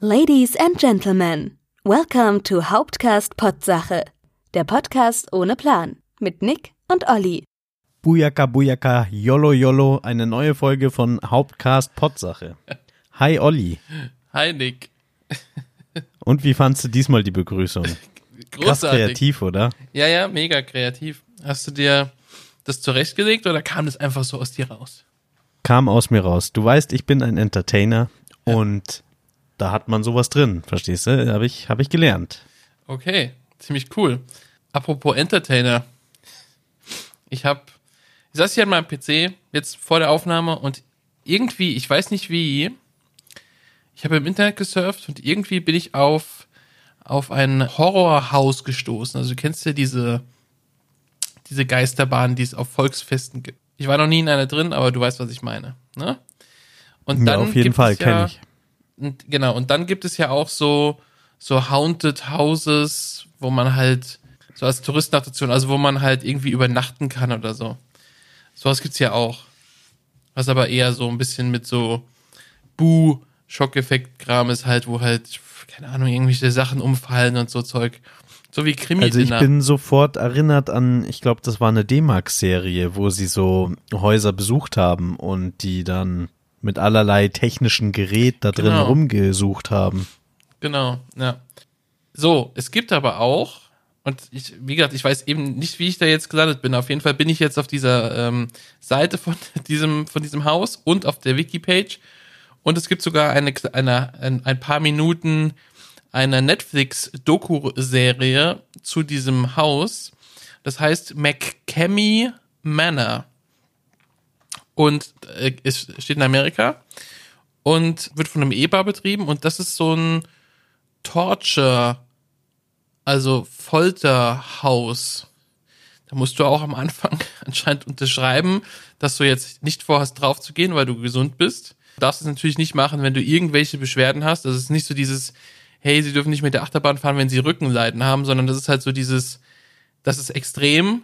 Ladies and Gentlemen, welcome to Hauptcast Potsache, der Podcast ohne Plan mit Nick und Olli. Bujaka Bujaka, Yolo Yolo, eine neue Folge von Hauptcast Potsache. Hi Olli. Hi Nick. Und wie fandst du diesmal die Begrüßung? Krass Großartig. kreativ, oder? Ja, ja, mega kreativ. Hast du dir das zurechtgelegt oder kam das einfach so aus dir raus? Kam aus mir raus. Du weißt, ich bin ein Entertainer und da hat man sowas drin, verstehst du? Habe ich, hab ich gelernt. Okay, ziemlich cool. Apropos Entertainer. Ich hab, ich saß hier an meinem PC jetzt vor der Aufnahme und irgendwie, ich weiß nicht wie, ich habe im Internet gesurft und irgendwie bin ich auf auf ein Horrorhaus gestoßen. Also du kennst ja diese diese Geisterbahn, die es auf Volksfesten gibt. Ich war noch nie in einer drin, aber du weißt, was ich meine. Ne? Und Ja, dann auf jeden Fall, ja, ich. Und, genau, und dann gibt es ja auch so, so Haunted Houses, wo man halt, so als Touristenattraktion, also wo man halt irgendwie übernachten kann oder so. Sowas gibt's ja auch. Was aber eher so ein bisschen mit so Bu, Schockeffekt-Kram ist halt, wo halt, keine Ahnung, irgendwelche Sachen umfallen und so Zeug. So wie Krimi Also ich bin sofort erinnert an, ich glaube, das war eine D-Max-Serie, wo sie so Häuser besucht haben und die dann mit allerlei technischen Gerät da drin Genau. rumgesucht haben. Genau, ja. So, es gibt aber auch, und ich, wie gesagt, ich weiß eben nicht, wie ich da jetzt gelandet bin. Auf jeden Fall bin ich jetzt auf dieser ähm, Seite von diesem, von diesem Haus und auf der Wikipage. Und es gibt sogar eine, eine, ein, ein paar Minuten einer Netflix-Doku-Serie zu diesem Haus. Das heißt McCamey Manor. Und äh, es steht in Amerika und wird von einem Ehepaar betrieben und das ist so ein Torture, also Folterhaus. Da musst du auch am Anfang anscheinend unterschreiben, dass du jetzt nicht vorhast drauf zu gehen, weil du gesund bist. Du darfst es natürlich nicht machen, wenn du irgendwelche Beschwerden hast. Das ist nicht so dieses, hey, sie dürfen nicht mit der Achterbahn fahren, wenn sie Rückenleiden haben, sondern das ist halt so dieses, das ist extrem.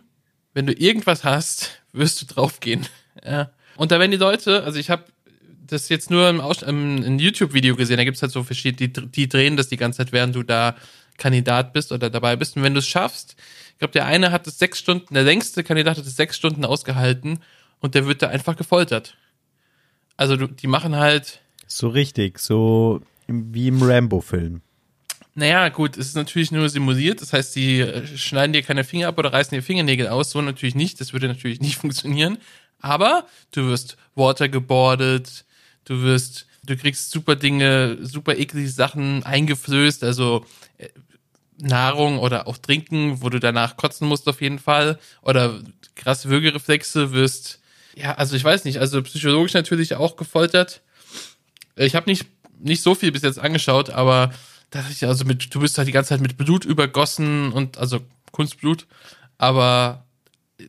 Wenn du irgendwas hast, wirst du draufgehen. Ja. Und da werden die Leute, also ich habe das jetzt nur im, im YouTube-Video gesehen, da gibt's halt so verschiedene, die, die drehen das die ganze Zeit, während du da Kandidat bist oder dabei bist. Und wenn du es schaffst, ich glaube, der eine hat es sechs Stunden, der längste Kandidat hat es sechs Stunden ausgehalten und der wird da einfach gefoltert. Also du, die machen halt, So richtig, so wie im Rambo-Film. naja, gut, es ist natürlich nur simuliert, das heißt, die äh, schneiden dir keine Finger ab oder reißen dir Fingernägel aus, so natürlich nicht, das würde natürlich nicht funktionieren. Aber du wirst watergebordet, du wirst, du kriegst super Dinge, super eklige Sachen eingeflößt, also äh, Nahrung oder auch Trinken, wo du danach kotzen musst auf jeden Fall. Oder krasse Würgereflexe wirst, ja, also ich weiß nicht, also psychologisch natürlich auch gefoltert. Ich habe nicht, nicht so viel bis jetzt angeschaut, aber da dachte ich, also mit, du bist halt die ganze Zeit mit Blut übergossen und also Kunstblut, aber äh,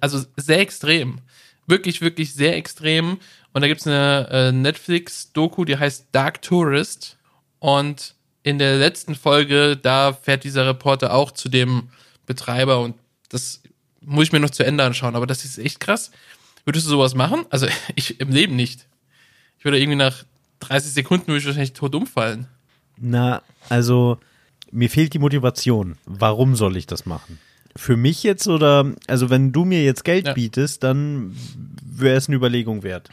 also sehr extrem. Wirklich, wirklich sehr extrem. Und da gibt's eine äh, Netflix-Doku, die heißt Dark Tourist. Und in der letzten Folge, da fährt dieser Reporter auch zu dem Betreiber und das muss ich mir noch zu Ende anschauen, aber das ist echt krass. Würdest du sowas machen? Also ich im Leben nicht. Ich würde irgendwie nach 30 Sekunden würde ich wahrscheinlich tot umfallen. Na, also mir fehlt die Motivation. Warum soll ich das machen? Für mich jetzt oder, also wenn du mir jetzt Geld Ja. bietest, dann wäre es eine Überlegung wert.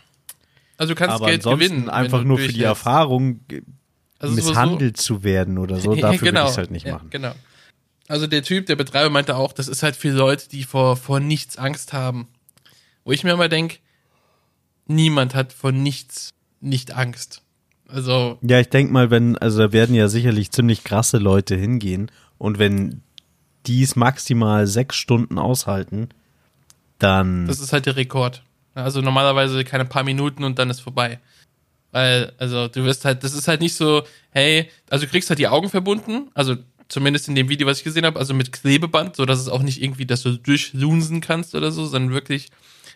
Also du kannst Aber Geld gewinnen. einfach nur für die. Erfahrung Also misshandelt zu werden oder so, dafür genau, würde ich es halt nicht ja, machen. Genau. Also der Typ, der Betreiber meinte auch, das ist halt für Leute, die vor, vor nichts Angst haben. Wo ich mir immer denke, niemand hat vor nichts nicht Angst. Also, Ja, ich denk mal, wenn, also da werden ja sicherlich ziemlich krasse Leute hingehen und wenn die es maximal sechs Stunden aushalten, dann das ist halt der Rekord. Also normalerweise keine paar Minuten und dann ist vorbei. Weil, also du wirst halt, das ist halt nicht so, hey, also du kriegst halt die Augen verbunden, also zumindest in dem Video, was ich gesehen habe, also mit Klebeband, so dass es auch nicht irgendwie, dass du durchlunsen kannst oder so, sondern wirklich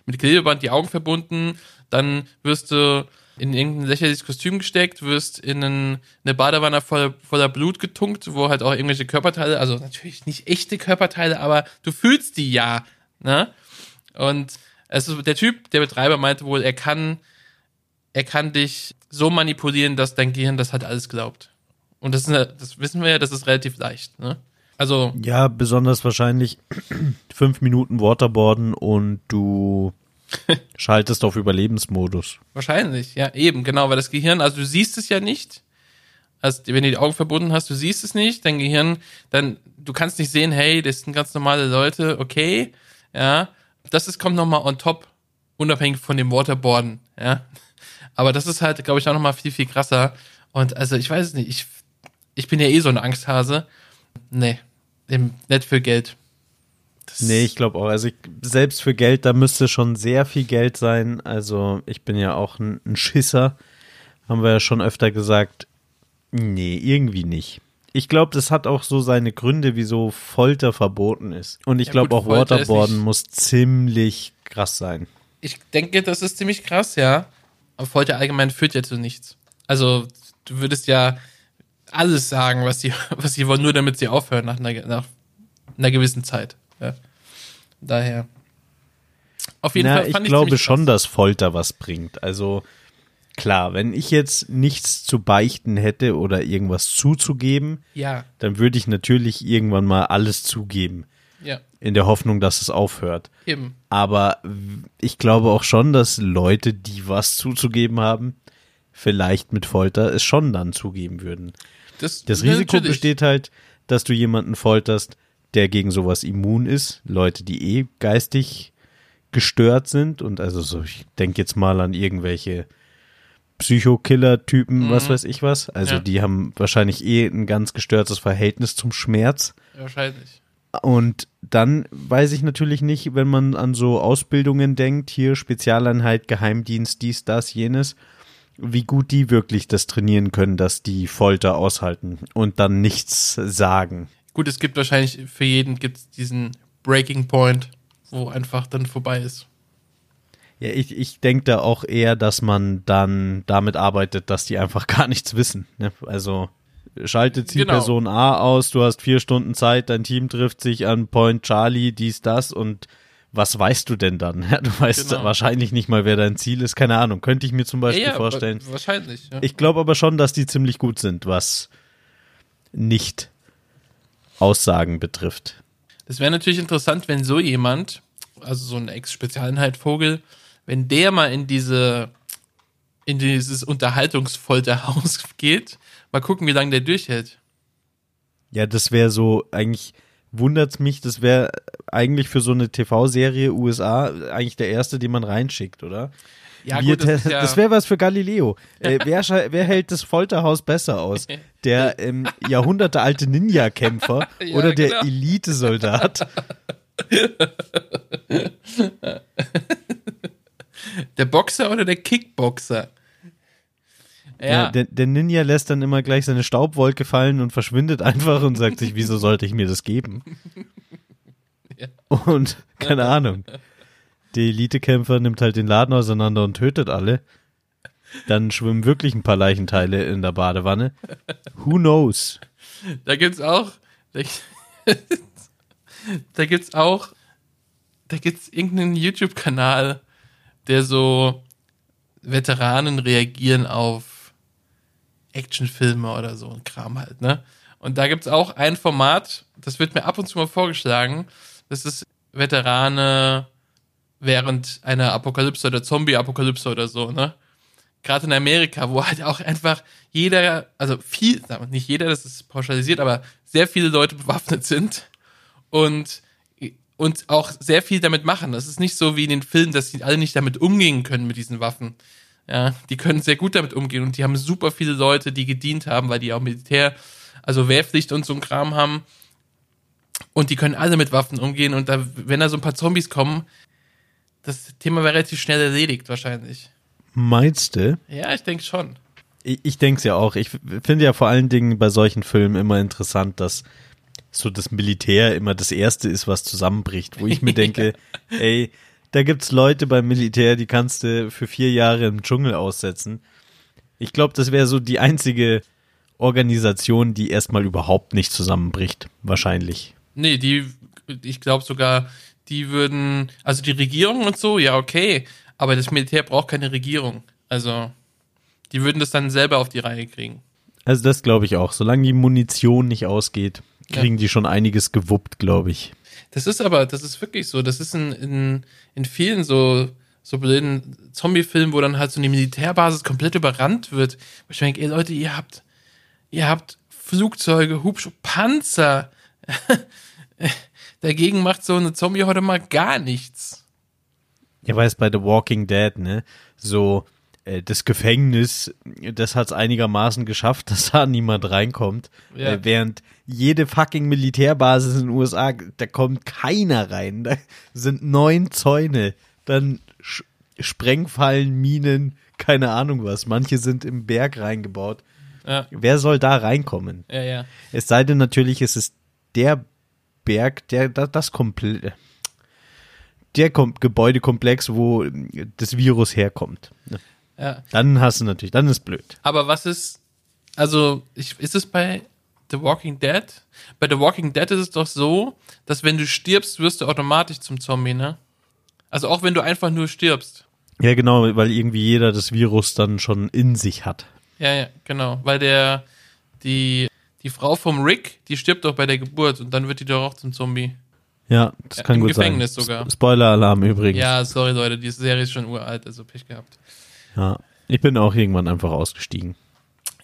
mit Klebeband die Augen verbunden, dann wirst du in irgendein lächerliches Kostüm gesteckt, wirst in eine Badewanne voller, voller Blut getunkt, wo halt auch irgendwelche Körperteile, also natürlich nicht echte Körperteile, aber du fühlst die ja, ne? Und also der Typ, der Betreiber meinte wohl, er kann, er kann dich so manipulieren, dass dein Gehirn das halt alles glaubt. Und das, ist, das wissen wir ja, das ist relativ leicht. Ne? Also, Ja, besonders wahrscheinlich fünf Minuten Waterboarden und du schaltest auf Überlebensmodus. wahrscheinlich, ja, eben, genau, weil das Gehirn, also du siehst es ja nicht. Also, wenn du die Augen verbunden hast, du siehst es nicht, dein Gehirn, dann, du kannst nicht sehen, hey, das sind ganz normale Leute, okay, ja. Das ist, kommt nochmal on top, unabhängig von dem Waterboarden, ja. Aber das ist halt, glaube ich, auch nochmal viel, viel krasser. Und also, ich weiß es nicht, ich, ich bin ja eh so ein Angsthase. Nee, nicht für Geld. Das, Nee, ich glaube auch. Also ich, selbst für Geld, da müsste schon sehr viel Geld sein. Also ich bin ja auch ein, ein Schisser. Haben wir ja schon öfter gesagt. Nee, irgendwie nicht. Ich glaube, das hat auch so seine Gründe, wieso Folter verboten ist. Und ich Ja, glaube auch Folter Waterboarden muss ziemlich krass sein. Ich denke, das ist ziemlich krass, ja. Aber Folter allgemein führt ja zu nichts. Also, du würdest ja alles sagen, was sie, was sie wollen, nur damit sie aufhören nach einer, nach einer gewissen Zeit. Ja. Daher. Auf jeden Na, Fall ich fand glaube schon, dass Folter was bringt. Also klar, wenn ich jetzt nichts zu beichten hätte oder irgendwas zuzugeben, Ja, dann würde ich natürlich irgendwann mal alles zugeben, ja, in der Hoffnung, dass es aufhört. eben. Aber ich glaube auch schon, dass Leute, die was zuzugeben haben, vielleicht mit Folter es schon dann zugeben würden. Das, Das Risiko natürlich. besteht halt, dass du jemanden folterst, der gegen sowas immun ist. Leute, die eh geistig gestört sind. Und also so, ich denke jetzt mal an irgendwelche Psychokiller-Typen, was weiß ich was. Also Mhm. Ja. die haben wahrscheinlich eh ein ganz gestörtes Verhältnis zum Schmerz. Wahrscheinlich. Und dann weiß ich natürlich nicht, wenn man an so Ausbildungen denkt, hier Spezialeinheit, Geheimdienst, dies, das, jenes, wie gut die wirklich das trainieren können, dass die Folter aushalten und dann nichts sagen. Gut, es gibt wahrscheinlich für jeden gibt's diesen Breaking Point, wo einfach dann vorbei ist. Ja, ich, ich denke da auch eher, dass man dann damit arbeitet, dass die einfach gar nichts wissen. Ne? Also schaltet Zielperson A aus, du hast vier Stunden Zeit, dein Team trifft sich an Point Charlie, dies, das und was weißt du denn dann? Ja, du weißt Genau. wahrscheinlich nicht mal, wer dein Ziel ist, keine Ahnung. Könnte ich mir zum Beispiel ja, vorstellen. wa- Wahrscheinlich. Ja. Ich glaube aber schon, dass die ziemlich gut sind, was nicht Aussagen betrifft. Das wäre natürlich interessant, wenn so jemand, also so ein Ex-Spezialeinheit Vogel, wenn der mal in diese, in dieses Unterhaltungsfolterhaus geht, mal gucken, wie lange der durchhält. Ja, das wäre so, eigentlich wundert's mich, das wäre eigentlich für so eine TV-Serie USA eigentlich der erste, den man reinschickt, oder? Ja, gut, das, ja, das wäre was für Galileo. Äh, wer, wer hält das Folterhaus besser aus? Der ähm, jahrhundertealte Ninja-Kämpfer Ja, oder der genau. Elitesoldat? der Boxer oder der Kickboxer? Ja. Ja, Der, der Ninja lässt dann immer gleich seine Staubwolke fallen und verschwindet einfach und sagt sich, wieso sollte ich mir das geben? Ja. Und keine Ahnung. Der Elitekämpfer nimmt halt den Laden auseinander und tötet alle. Dann schwimmen wirklich ein paar Leichenteile in der Badewanne. Who knows? da gibt's auch, da, da gibt's auch, da gibt's irgendeinen YouTube-Kanal, der so Veteranen reagieren auf Actionfilme oder so ein Kram halt, ne? Und da gibt's auch ein Format, das wird mir ab und zu mal vorgeschlagen. Das ist Veterane während einer Apokalypse oder Zombie-Apokalypse oder so, ne? Gerade in Amerika, wo halt auch einfach jeder, also viel, nicht jeder, das ist pauschalisiert, aber sehr viele Leute bewaffnet sind und, und auch sehr viel damit machen. Das ist nicht so wie in den Filmen, dass sie alle nicht damit umgehen können mit diesen Waffen. Ja, die können sehr gut damit umgehen und die haben super viele Leute, die gedient haben, weil die auch Militär, also Wehrpflicht und so ein Kram haben. Und die können alle mit Waffen umgehen und da, wenn da so ein paar Zombies kommen, das Thema wäre relativ schnell erledigt wahrscheinlich. Meinst du? Ja, ich denke schon. Ich, ich denke es ja auch. Ich finde ja vor allen Dingen bei solchen Filmen immer interessant, dass so das Militär immer das Erste ist, was zusammenbricht. Wo ich mir denke, ey, da gibt's Leute beim Militär, die kannst du für vier Jahre im Dschungel aussetzen. Ich glaube, das wäre so die einzige Organisation, die erstmal überhaupt nicht zusammenbricht. Wahrscheinlich. Nee, die, ich glaube sogar, die würden, also die Regierung und so, ja, okay, aber das Militär braucht keine Regierung. Also, Die würden das dann selber auf die Reihe kriegen. Also das glaube ich auch. Solange die Munition nicht ausgeht, kriegen die schon einiges gewuppt, glaube ich. Das ist aber, das ist wirklich so. Das ist in, in, in vielen so, so blöden Zombie-Filmen, wo dann halt so eine Militärbasis komplett überrannt wird. Wo ich denke, ey Leute, ihr habt, ihr habt Flugzeuge, Hubschrauber, Panzer. Dagegen macht so eine Zombie heute mal gar nichts. Ja, weil es bei The Walking Dead, ne, so äh, das Gefängnis, das hat es einigermaßen geschafft, dass da niemand reinkommt. Ja. Äh, während jede fucking Militärbasis in den USA, da kommt keiner rein. Da sind neun Zäune, dann Sch Sprengfallen, Minen, keine Ahnung was. Manche sind im Berg reingebaut. Ja, Wer soll da reinkommen? ja, ja. Es sei denn natürlich, es ist der Berg, der da- das komplett der Kom Gebäudekomplex, wo das Virus herkommt. ja. Dann hast du natürlich, dann ist blöd. Aber was ist, also, ich, ist es bei The Walking Dead? Bei The Walking Dead ist es doch so, dass wenn du stirbst, wirst du automatisch zum Zombie, ne? Also auch wenn du einfach nur stirbst. Ja, genau, weil irgendwie jeder das Virus dann schon in sich hat. Ja, ja, genau. Weil der, die, die Frau vom Rick, die stirbt doch bei der Geburt und dann wird die doch auch zum Zombie. Ja, das Ja, kann im gut Gefängnis sein. sogar. Sp- Spoiler-Alarm übrigens. Ja, sorry Leute, die Serie ist schon uralt, also Pech gehabt. ja. Ich bin auch irgendwann einfach ausgestiegen.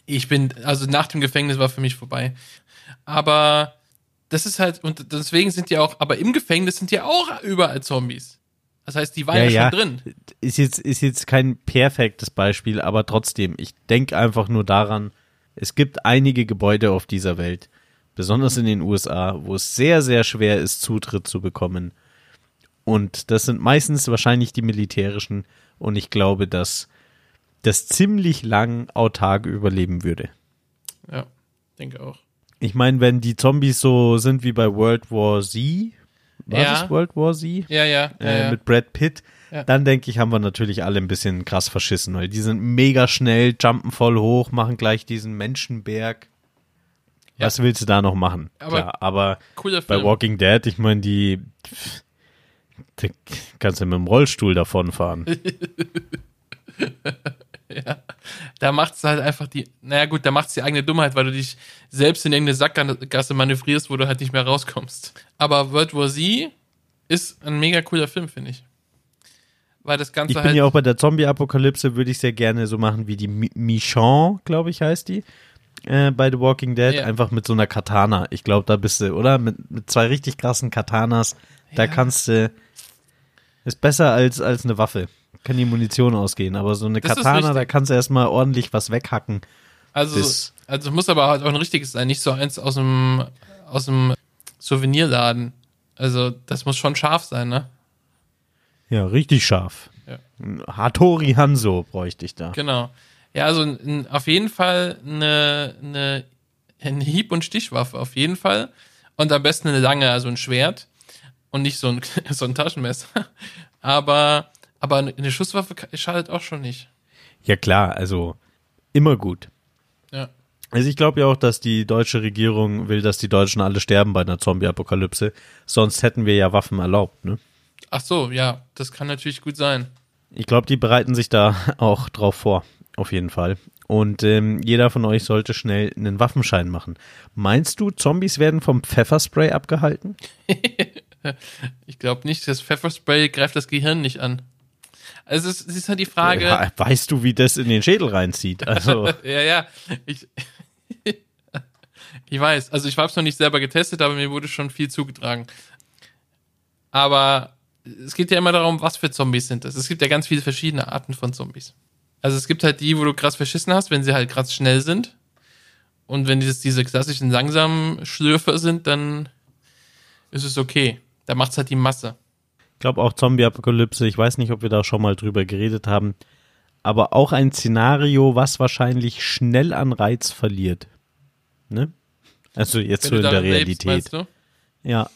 Ich bin, also nach dem Gefängnis war für mich vorbei. Aber das ist halt, und deswegen sind die auch, aber im Gefängnis sind ja auch überall Zombies. Das heißt, die waren ja, schon drin. Ist jetzt, ist jetzt kein perfektes Beispiel, aber trotzdem, ich denke einfach nur daran, es gibt einige Gebäude auf dieser Welt, besonders in den USA, wo es sehr, sehr schwer ist, Zutritt zu bekommen. Und das sind meistens wahrscheinlich die militärischen. Und ich glaube, dass das ziemlich lang autark überleben würde. Ja, denke auch. Ich meine, wenn die Zombies so sind wie bei World War Z, war Ja. das World War Z? Ja, ja, ja, äh, ja. mit Brad Pitt, Ja. dann denke ich, haben wir natürlich alle ein bisschen krass verschissen, weil die sind mega schnell, jumpen voll hoch, machen gleich diesen Menschenberg. Ja. Was willst du da noch machen? Aber Klar, aber bei. Walking Dead, ich meine, die, da kannst du mit dem Rollstuhl davonfahren. Da macht's halt einfach die, naja gut, da macht's die eigene Dummheit, weil du dich selbst in irgendeine Sackgasse manövrierst, wo du halt nicht mehr rauskommst. Aber World War Z ist ein mega cooler Film, finde ich. Weil das Ganze Ich bin halt, ja auch bei der Zombie-Apokalypse, würde ich sehr gerne so machen wie die Mi- Michonne, glaube ich, heißt die. Äh, bei The Walking Dead, Ja. einfach mit so einer Katana. Ich glaube, da bist du, oder? Mit, mit zwei richtig krassen Katanas. Da Ja. kannst du. Ist besser als, als eine Waffe. Kann die Munition ausgehen, aber so eine Das Katana, da kannst du erstmal ordentlich was weghacken. also, also muss aber halt auch ein richtiges sein, nicht so eins aus dem, aus dem Souvenirladen. Also, das muss schon scharf sein, ne? Ja, richtig scharf. Ja. Hattori Hanzo bräuchte ich da. Genau. Ja, also n, auf jeden Fall eine, eine, eine Hieb- und Stichwaffe, auf jeden Fall. Und am besten eine lange, also ein Schwert. Und nicht so ein, so ein Taschenmesser. Aber, aber eine Schusswaffe schadet auch schon nicht. Ja, klar, also immer gut. Ja. Also ich glaube ja auch, dass die deutsche Regierung will, dass die Deutschen alle sterben bei einer Zombie-Apokalypse. Sonst hätten wir ja Waffen erlaubt, ne? Ach so, ja, das kann natürlich gut sein. Ich glaube, die bereiten sich da auch drauf vor, auf jeden Fall. Und ähm, jeder von euch sollte schnell einen Waffenschein machen. Meinst du, Zombies werden vom Pfefferspray abgehalten? Ich glaube nicht, das Pfefferspray greift das Gehirn nicht an. Also es, es ist halt die Frage. Ja, weißt du, wie das in den Schädel reinzieht? Also, Ja, ja. Ich, ich weiß. Also ich habe es noch nicht selber getestet, aber mir wurde schon viel zugetragen. Aber es geht ja immer darum, was für Zombies sind das. Es gibt ja ganz viele verschiedene Arten von Zombies. Also es gibt halt die, wo du krass verschissen hast, wenn sie halt krass schnell sind. Und wenn dieses, diese klassischen langsamen Schlürfer sind, dann ist es okay. Da macht's halt die Masse. Ich glaube auch Zombie-Apokalypse. Ich weiß nicht, ob wir da schon mal drüber geredet haben. Aber auch ein Szenario, was wahrscheinlich schnell an Reiz verliert. Ne? Also jetzt so Wenn in du der lebst, Realität. du? Ja,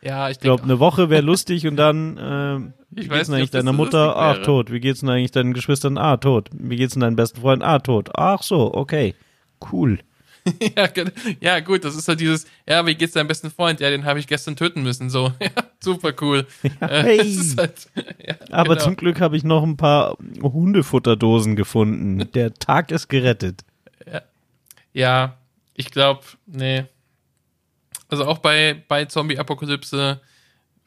Ja, ich ich glaube, eine Woche wäre lustig und dann, ähm, wie Ich geht's weiß denn nicht, eigentlich deiner so Mutter? Ach, tot. Wie geht's denn eigentlich deinen Geschwistern? Ah, tot. Wie geht's denn deinem besten Freund? Ah, tot. Ach so, okay. Cool. Ja, ja, gut, das ist halt dieses, ja, wie geht's deinem besten Freund? Ja, den habe ich gestern töten müssen. So, ja, super cool. Äh, hey. halt, ja, Aber genau. zum Glück habe ich noch ein paar Hundefutterdosen gefunden. Der Tag ist gerettet. Ja, ich glaube, nee. Also auch bei, bei Zombie-Apokalypse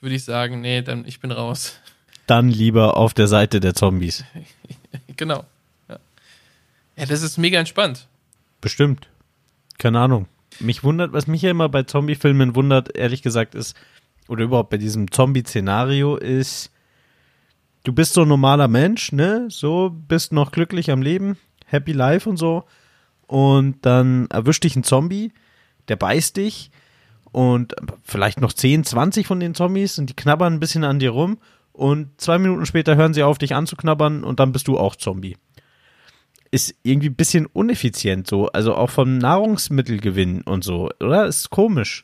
würde ich sagen, nee, dann ich bin raus. Dann lieber auf der Seite der Zombies. genau. Ja. ja, das ist mega entspannt. Bestimmt. Keine Ahnung. Mich wundert, was mich ja immer bei Zombie-Filmen wundert, ehrlich gesagt, ist, oder überhaupt bei diesem Zombie-Szenario ist, du bist so ein normaler Mensch, ne? So, bist noch glücklich am Leben, happy life und so. Und dann erwischt dich ein Zombie, der beißt dich und vielleicht noch 10, 20 von den Zombies und die knabbern ein bisschen an dir rum und zwei Minuten später hören sie auf, dich anzuknabbern und dann bist du auch Zombie ist irgendwie ein bisschen uneffizient so, also auch vom Nahrungsmittelgewinn und so, oder? Ist komisch.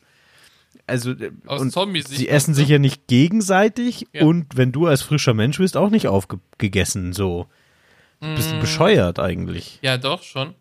Also äh, Aus und Zombiesicht sie essen und sich ja nicht gegenseitig Ja. und wenn du als frischer Mensch bist, auch nicht aufgegessen so. Bist Mm. du bescheuert eigentlich? Ja, doch, schon.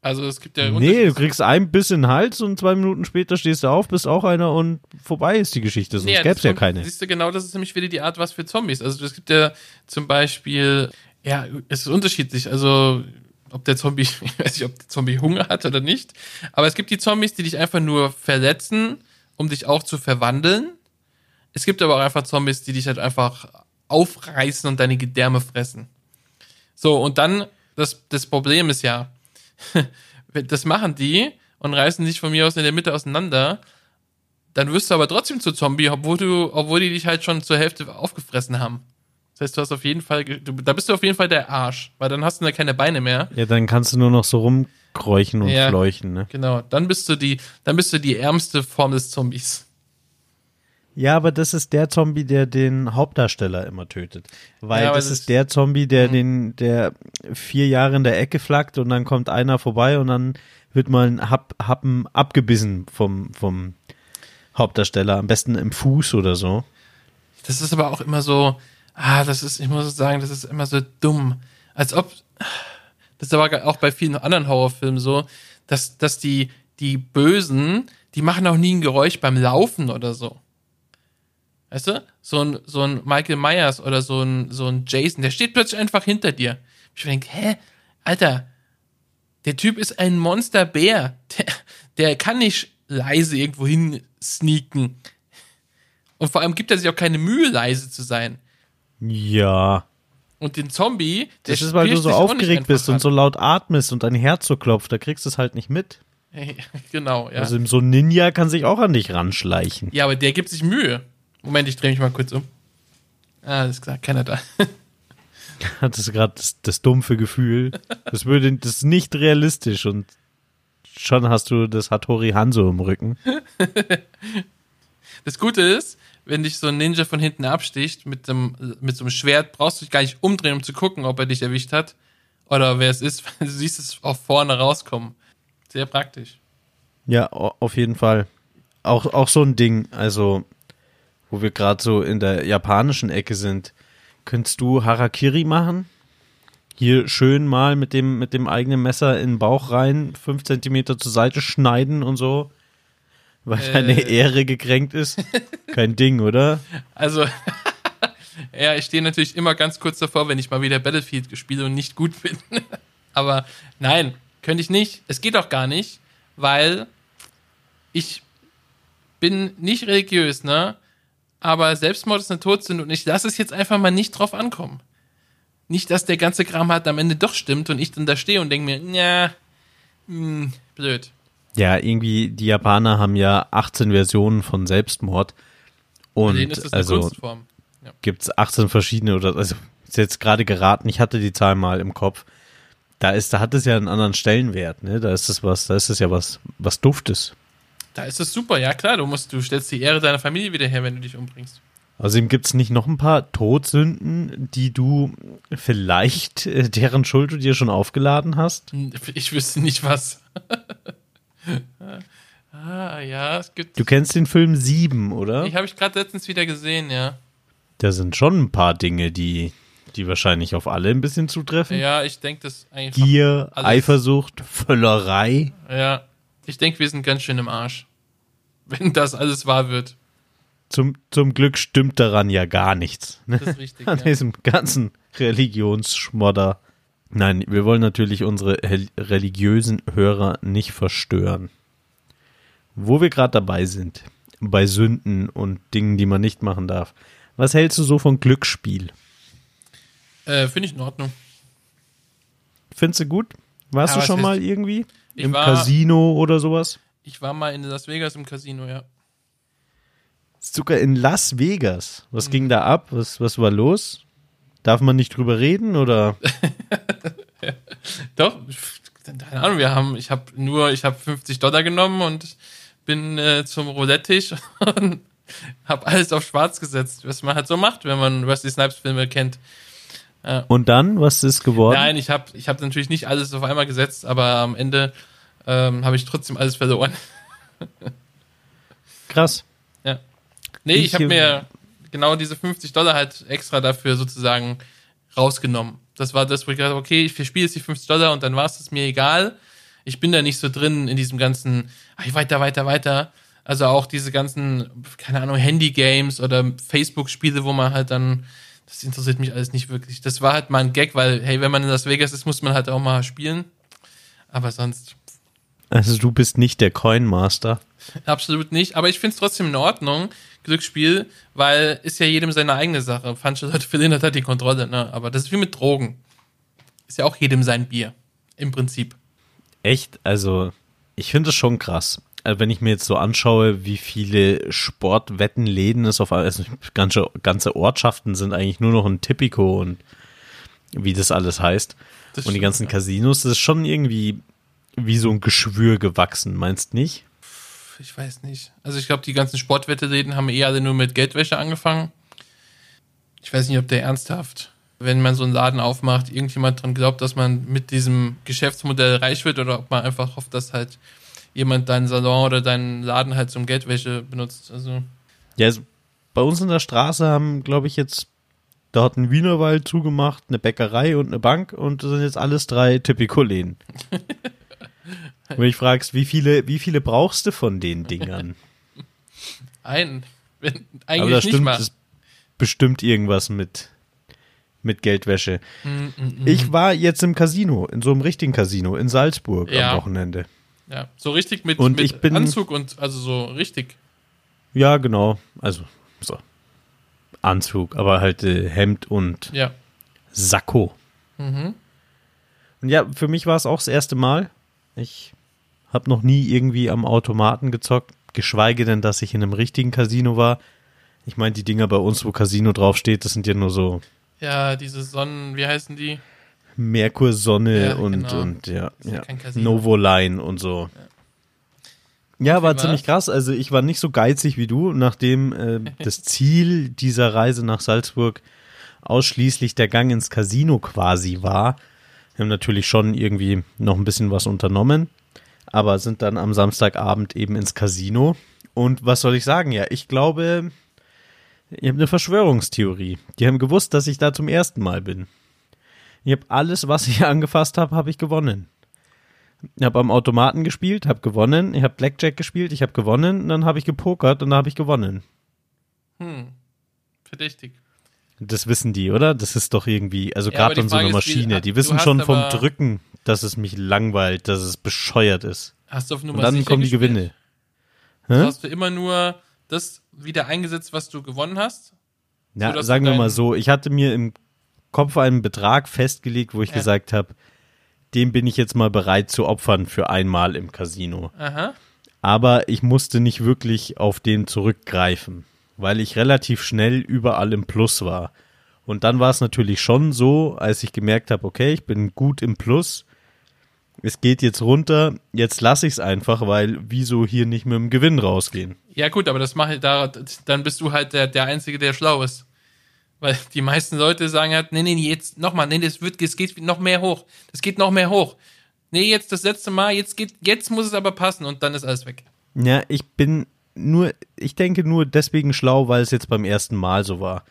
Also es gibt ja Nee, du kriegst ein Biss in den Hals und zwei Minuten später stehst du auf, bist auch einer und vorbei ist die Geschichte. Sonst Nee, gäbe es ja keine. Siehst du, genau das ist nämlich wieder die Art, was für Zombies. Also es gibt ja zum Beispiel, ja, es ist unterschiedlich. Also ob der Zombie, ich weiß nicht, ob der Zombie Hunger hat oder nicht. Aber es gibt die Zombies, die dich einfach nur verletzen, um dich auch zu verwandeln. Es gibt aber auch einfach Zombies, die dich halt einfach aufreißen und deine Gedärme fressen. So, und dann, das, das Problem ist ja, das machen die und reißen dich von mir aus in der Mitte auseinander dann wirst du aber trotzdem zu Zombie, obwohl du, obwohl die dich halt schon zur Hälfte aufgefressen haben. Das heißt, du hast auf jeden Fall, du, da bist du auf jeden Fall der Arsch, weil dann hast du da keine Beine mehr. Ja, dann kannst du nur noch so rumkräuchen und Ja. fleuchen, ne? Genau, dann bist du die, dann bist du die ärmste Form des Zombies. Ja, aber das ist der Zombie, der den Hauptdarsteller immer tötet. Weil Ja, das das ist der Zombie, der den, der vier Jahre in der Ecke flackt und dann kommt einer vorbei und dann wird mal ein Hap, Happen abgebissen vom, vom Hauptdarsteller. Am besten im Fuß oder so. Das ist aber auch immer so, ah, das ist, ich muss sagen, das ist immer so dumm. Als ob, das ist aber auch bei vielen anderen Horrorfilmen so, dass, dass die, die Bösen, die machen auch nie ein Geräusch beim Laufen oder so. Weißt du? So ein, so ein Michael Myers oder so ein, so ein Jason, der steht plötzlich einfach hinter dir. Ich denke, hä? Alter, der Typ ist ein Monsterbär. Der, der kann nicht leise irgendwo hin sneaken. Und vor allem gibt er sich auch keine Mühe, leise zu sein. Ja. Und den Zombie, der Das ist, weil du so aufgeregt bist und so laut atmest und dein Herz so klopft. Da kriegst du es halt nicht mit. genau, ja. Also so ein Ninja kann sich auch an dich ranschleichen. ja, aber der gibt sich Mühe. Moment, ich drehe mich mal kurz um. Ah, alles klar, keiner da. Das ist gerade das, das dumpfe Gefühl. Das würde, das ist nicht realistisch und schon hast du das Hattori Hanzo im Rücken. Das Gute ist, wenn dich so ein Ninja von hinten absticht mit, dem, mit so einem Schwert, brauchst du dich gar nicht umdrehen, um zu gucken, ob er dich erwischt hat oder wer es ist. weil Du siehst es auch vorne rauskommen. Sehr praktisch. Ja, au- auf jeden Fall. Auch, auch so ein Ding, also, wo wir gerade so in der japanischen Ecke sind. Könntest du Harakiri machen? Hier schön mal mit dem, mit dem eigenen Messer in den Bauch rein, fünf Zentimeter zur Seite schneiden und so. Weil deine Äh. Ehre gekränkt ist. Kein Ding, oder? Also, ja, ich stehe natürlich immer ganz kurz davor, wenn ich mal wieder Battlefield gespielt und nicht gut bin. Aber nein, könnte ich nicht. Es geht auch gar nicht, weil ich bin nicht religiös, ne? Aber Selbstmord ist eine Todsünde und ich lasse es jetzt einfach mal nicht drauf ankommen. Nicht, dass der ganze Kram halt am Ende doch stimmt und ich dann da stehe und denke mir, ja, hm, blöd. Ja, irgendwie, die Japaner haben ja 18 Versionen von Selbstmord. Und also. Ja. gibt's 18 verschiedene oder also ist jetzt gerade geraten, ich hatte die Zahl mal im Kopf. Da ist, da hat es ja einen anderen Stellenwert, ne? Da ist es was, da ist es ja was, was Duftes. Da ist es super, ja klar, du musst, du stellst die Ehre deiner Familie wieder her, wenn du dich umbringst. Außerdem gibt's nicht noch ein paar Todsünden, die du vielleicht, äh, deren Schuld du dir schon aufgeladen hast? Ich wüsste nicht was. ah, ja, es gibt. Du kennst den Film Sieben, oder? Ich habe ich gerade letztens wieder gesehen, ja. Da sind schon ein paar Dinge, die, die wahrscheinlich auf alle ein bisschen zutreffen. Ja, ich denke, das einfach. Gier, alles. Eifersucht, Völlerei. Ja, ich denke, wir sind ganz schön im Arsch. Wenn das alles wahr wird. zum, zum Glück stimmt daran ja gar nichts. Ne? Das ist richtig. An ja. diesem ganzen Religionsschmodder. Nein, wir wollen natürlich unsere religiösen Hörer nicht verstören. Wo wir gerade dabei sind, bei Sünden und Dingen, die man nicht machen darf. Was hältst du so von Glücksspiel? Äh, Finde ich in Ordnung. Findest du gut? Warst Ja, du schon mal irgendwie im war- Casino oder sowas? Ich war mal in Las Vegas im Casino, ja. Sogar in Las Vegas. Was Mhm. ging da ab? Was, was war los? Darf man nicht drüber reden oder? Doch, keine Ahnung, wir haben, ich habe nur, ich habe 50 Dollar genommen und bin äh, zum Roulette-Tisch und habe alles auf schwarz gesetzt, was man halt so macht, wenn man Wesley Snipes Filme kennt. Und dann, was ist geworden? Nein, ich habe ich hab natürlich nicht alles auf einmal gesetzt, aber am Ende ähm, habe ich trotzdem alles verloren. Krass. Ja. Nee, ich, Ich, habe äh, mir genau diese 50 Dollar halt extra dafür sozusagen rausgenommen. Das war das, wo ich gedacht habe, okay, ich verspiele jetzt die 50 Dollar und dann war es mir egal. Ich bin da nicht so drin in diesem ganzen, ach, weiter, weiter, weiter. Also auch diese ganzen, keine Ahnung, Handy-Games oder Facebook-Spiele, wo man halt dann, das interessiert mich alles nicht wirklich. Das war halt mal ein Gag, weil, hey, wenn man in Las Vegas ist, muss man halt auch mal spielen. Aber sonst Also du bist nicht der Coinmaster. Absolut nicht, aber ich finde es trotzdem in Ordnung, Glücksspiel, weil ist ja jedem seine eigene Sache. Manche Leute verlieren halt die Kontrolle, ne? Aber das ist wie mit Drogen. Ist ja auch jedem sein Bier. Im Prinzip. Echt? Also, ich finde es schon krass. Also, wenn ich mir jetzt so anschaue, wie viele Sportwettenläden es auf also ganze, ganze Ortschaften sind eigentlich nur noch ein Tipico und wie das alles heißt. Das und die ganzen ja. Casinos, das ist schon irgendwie wie so ein Geschwür gewachsen, meinst nicht? Ich weiß nicht. Also ich glaube, die ganzen Sportwetteläden haben eh alle nur mit Geldwäsche angefangen. Ich weiß nicht, ob der ernsthaft, wenn man so einen Laden aufmacht, irgendjemand dran glaubt, dass man mit diesem Geschäftsmodell reich wird oder ob man einfach hofft, dass halt jemand deinen Salon oder deinen Laden halt zum Geldwäsche benutzt. Also Ja, also bei uns in der Straße haben, glaube ich, jetzt, da hat ein Wienerwald zugemacht, eine Bäckerei und eine Bank und das sind jetzt alles drei Tipico-Läden. Wenn ich fragst, wie viele, wie viele brauchst du von den Dingern? ein, wenn, Aber da eigentlich nicht stimmt mal. es bestimmt irgendwas mit, mit Geldwäsche. Mm, Ich war jetzt im Casino, in so einem richtigen Casino in Salzburg Ja. am Wochenende. Ja, so richtig mit, Und mit bin- Anzug und also so richtig. Ja, genau. Also, so. Anzug, aber halt äh, Hemd und Ja. Sakko. Mhm. Und ja, für mich war es auch das erste Mal. Ich habe noch nie irgendwie am Automaten gezockt, geschweige denn, dass ich in einem richtigen Casino war. Ich meine, die Dinger bei uns, wo Casino draufsteht, das sind ja nur so Ja, diese Sonnen, wie heißen die? Merkur Sonne Ja, und, genau. und ja, ja ja. Novoline und so. Ja, war war's? ziemlich krass. Also ich war nicht so geizig wie du, nachdem äh, das Ziel dieser Reise nach Salzburg ausschließlich der Gang ins Casino quasi war. Wir haben natürlich schon irgendwie noch ein bisschen was unternommen, aber sind dann am Samstagabend eben ins Casino. Und was soll ich sagen? Ja, ich glaube, ich habe eine Verschwörungstheorie. Die haben gewusst, dass ich da zum ersten Mal bin. Ich habe alles, was ich angefasst habe, habe ich gewonnen. Ich habe am Automaten gespielt, habe gewonnen. Ich habe Blackjack gespielt, ich habe gewonnen. Und dann habe ich gepokert und dann habe ich gewonnen. Hm. Verdächtig. Das wissen die, oder? Das ist doch irgendwie, also Ja, gerade an so einer Frage ist, Maschine. Die wissen schon vom aber- Drücken, dass es mich langweilt, dass es bescheuert ist. Hast du auf Nummer Und dann kommen die gespielt? Gewinne. Hä? Hast du immer nur das wieder eingesetzt, was du gewonnen hast? Ja, sagen wir mal so, ich hatte mir im Kopf einen Betrag festgelegt, wo ich Ja. gesagt habe, den bin ich jetzt mal bereit zu opfern für einmal im Casino. Aha. aber ich musste nicht wirklich auf den zurückgreifen, weil ich relativ schnell überall im Plus war. Und dann war es natürlich schon so, als ich gemerkt habe, okay, ich bin gut im Plus, es geht jetzt runter, jetzt lasse ich es einfach, weil wieso hier nicht mit dem Gewinn rausgehen? Ja, gut, aber das mache ich da, dann bist du halt der, der Einzige, der schlau ist. Weil die meisten Leute sagen halt, nee, nee, nee, jetzt nochmal, nee, das wird, es geht noch mehr hoch. Das geht noch mehr hoch. Nee, jetzt das letzte Mal, jetzt geht, jetzt muss es aber passen und dann ist alles weg. Ja, ich bin nur, ich denke nur deswegen schlau, weil es jetzt beim ersten Mal so war.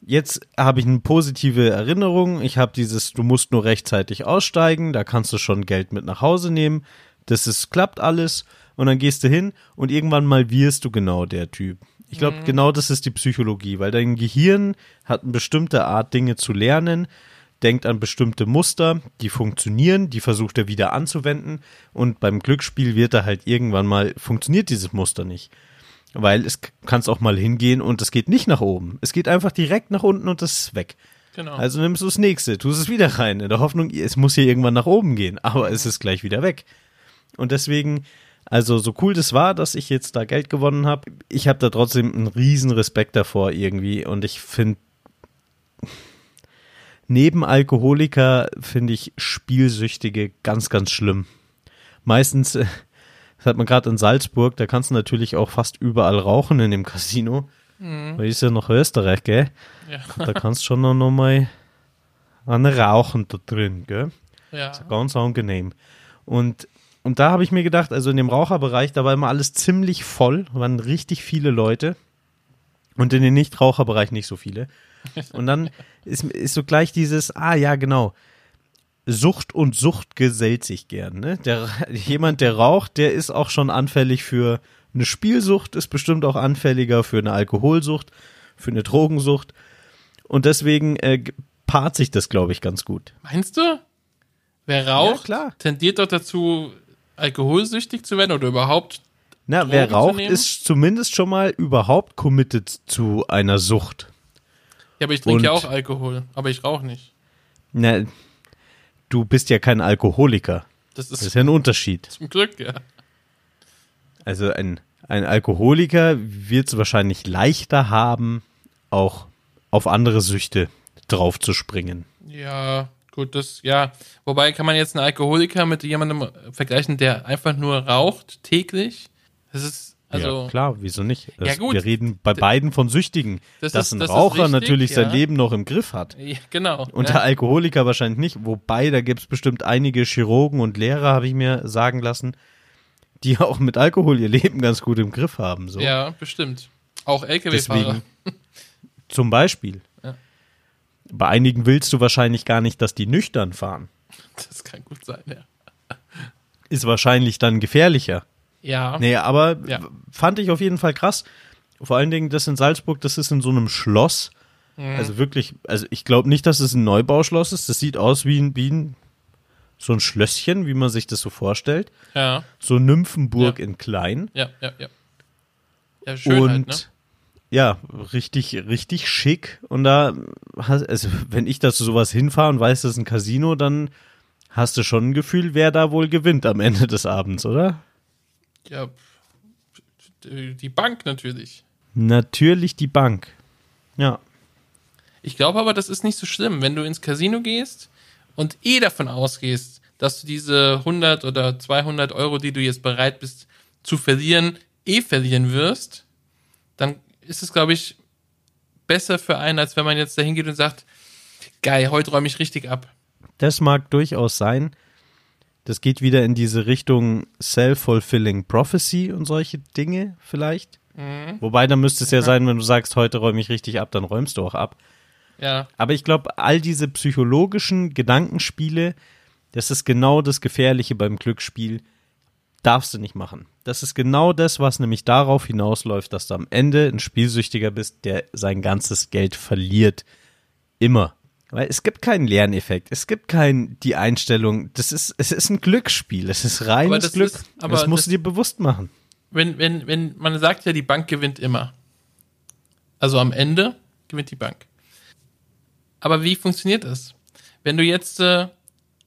Jetzt habe ich eine positive Erinnerung. Ich habe dieses, du musst nur rechtzeitig aussteigen, da kannst du schon Geld mit nach Hause nehmen. Das ist, klappt alles und dann gehst du hin und irgendwann mal wirst du genau der Typ. Ich glaube, genau das ist die Psychologie, weil dein Gehirn hat eine bestimmte Art, Dinge zu lernen, denkt an bestimmte Muster, die funktionieren, die versucht er wieder anzuwenden und beim Glücksspiel wird er halt irgendwann mal, funktioniert dieses Muster nicht. Weil es kann es auch mal hingehen und es geht nicht nach oben. Es geht einfach direkt nach unten und das ist weg. Genau. Also nimmst du das nächste, tust es wieder rein, in der Hoffnung, es muss hier irgendwann nach oben gehen, aber es ist gleich wieder weg. Und deswegen, also so cool das war, dass ich jetzt da Geld gewonnen habe, ich habe da trotzdem einen riesen Respekt davor irgendwie und ich finde, neben Alkoholiker finde ich Spielsüchtige ganz, ganz schlimm. Meistens, äh, das hat man gerade in Salzburg, da kannst du natürlich auch fast überall rauchen in dem Casino. Weil ist ja noch Österreich, gell? ja. Da kannst schon noch, noch mal eine rauchen da drin, gell? ja. Ganz angenehm. Und, und da habe ich mir gedacht, also in dem Raucherbereich, da war immer alles ziemlich voll, waren richtig viele Leute. Und in den Nichtraucherbereich nicht so viele. Und dann ist, ist so gleich dieses, ah ja, genau. Sucht und Sucht gesellt sich gern. Ne? Der, jemand, der raucht, der ist auch schon anfällig für eine Spielsucht, ist bestimmt auch anfälliger für eine Alkoholsucht, für eine Drogensucht. Und deswegen äh, paart sich das, glaube ich, ganz gut. Meinst du? Wer raucht, klar. tendiert doch dazu, alkoholsüchtig zu werden oder überhaupt. Na, wer Drogen zu raucht, ist zumindest schon mal überhaupt committed zu einer Sucht. Ja, aber ich trinke ja auch Alkohol, aber ich rauche nicht. Na, du bist ja kein Alkoholiker. Das ist, Das ist ja ein Unterschied. zum Glück, ja. Also ein, ein Alkoholiker wird es wahrscheinlich leichter haben, auch auf andere Süchte draufzuspringen. Ja, gut, das, ja. Wobei kann man jetzt einen Alkoholiker mit jemandem vergleichen, der einfach nur raucht täglich? Das ist, also. ja, klar, wieso nicht? Das, Ja, gut. Wir reden bei beiden von Süchtigen, Das dass ist- ein das Raucher richtig, natürlich sein ja. Leben noch im Griff hat. Ja, genau. Und der Alkoholiker wahrscheinlich nicht. Wobei, da gibt es bestimmt einige Chirurgen und Lehrer, habe ich mir sagen lassen, die auch mit Alkohol ihr Leben ganz gut im Griff haben. So. Ja, bestimmt. Auch LKW-Fahrer. Zum Beispiel. Bei einigen willst du wahrscheinlich gar nicht, dass die nüchtern fahren. Das kann gut sein, ja. Ist wahrscheinlich dann gefährlicher. Ja. Nee, aber Ja. fand ich auf jeden Fall krass. Vor allen Dingen das in Salzburg, das ist in so einem Schloss. Mhm. Also wirklich, also ich glaube nicht, dass es ein Neubauschloss ist. Das sieht aus wie ein, wie ein so ein Schlösschen, wie man sich das so vorstellt. Ja, So Nymphenburg Ja. in klein. ja, ja, ja. Ja, schön und halt, ne? ja, richtig, richtig schick. Und da, also wenn ich da zu sowas hinfahre und weiß, das ist ein Casino, dann hast du schon ein Gefühl, wer da wohl gewinnt am Ende des Abends, oder? Ja, die Bank natürlich. Natürlich die Bank. Ja. Ich glaube aber, das ist nicht so schlimm, wenn du ins Casino gehst und eh davon ausgehst, dass du diese 100 oder 200 Euro, die du jetzt bereit bist zu verlieren, eh verlieren wirst, dann ist es, glaube ich, besser für einen, als wenn man jetzt dahin geht und sagt, geil, heute räume ich richtig ab. Das mag durchaus sein. Das geht wieder in diese Richtung Self-Fulfilling Prophecy und solche Dinge vielleicht. Wobei, da müsste es ja sein, wenn du sagst, heute räume ich richtig ab, dann räumst du auch ab. Ja, Aber ich glaube, all diese psychologischen Gedankenspiele, das ist genau das Gefährliche beim Glücksspiel, darfst du nicht machen. Das ist genau das, was nämlich darauf hinausläuft, dass du am Ende ein Spielsüchtiger bist, der sein ganzes Geld verliert. Immer. Weil es gibt keinen Lerneffekt. Es gibt kein, die Einstellung. Das ist, es ist ein Glücksspiel. Es ist reines das Glück. ist- aber das musst das- du dir bewusst machen. wenn, wenn, wenn, man sagt ja, die Bank gewinnt immer. Also am Ende gewinnt die Bank. Aber wie funktioniert das? Wenn du jetzt äh,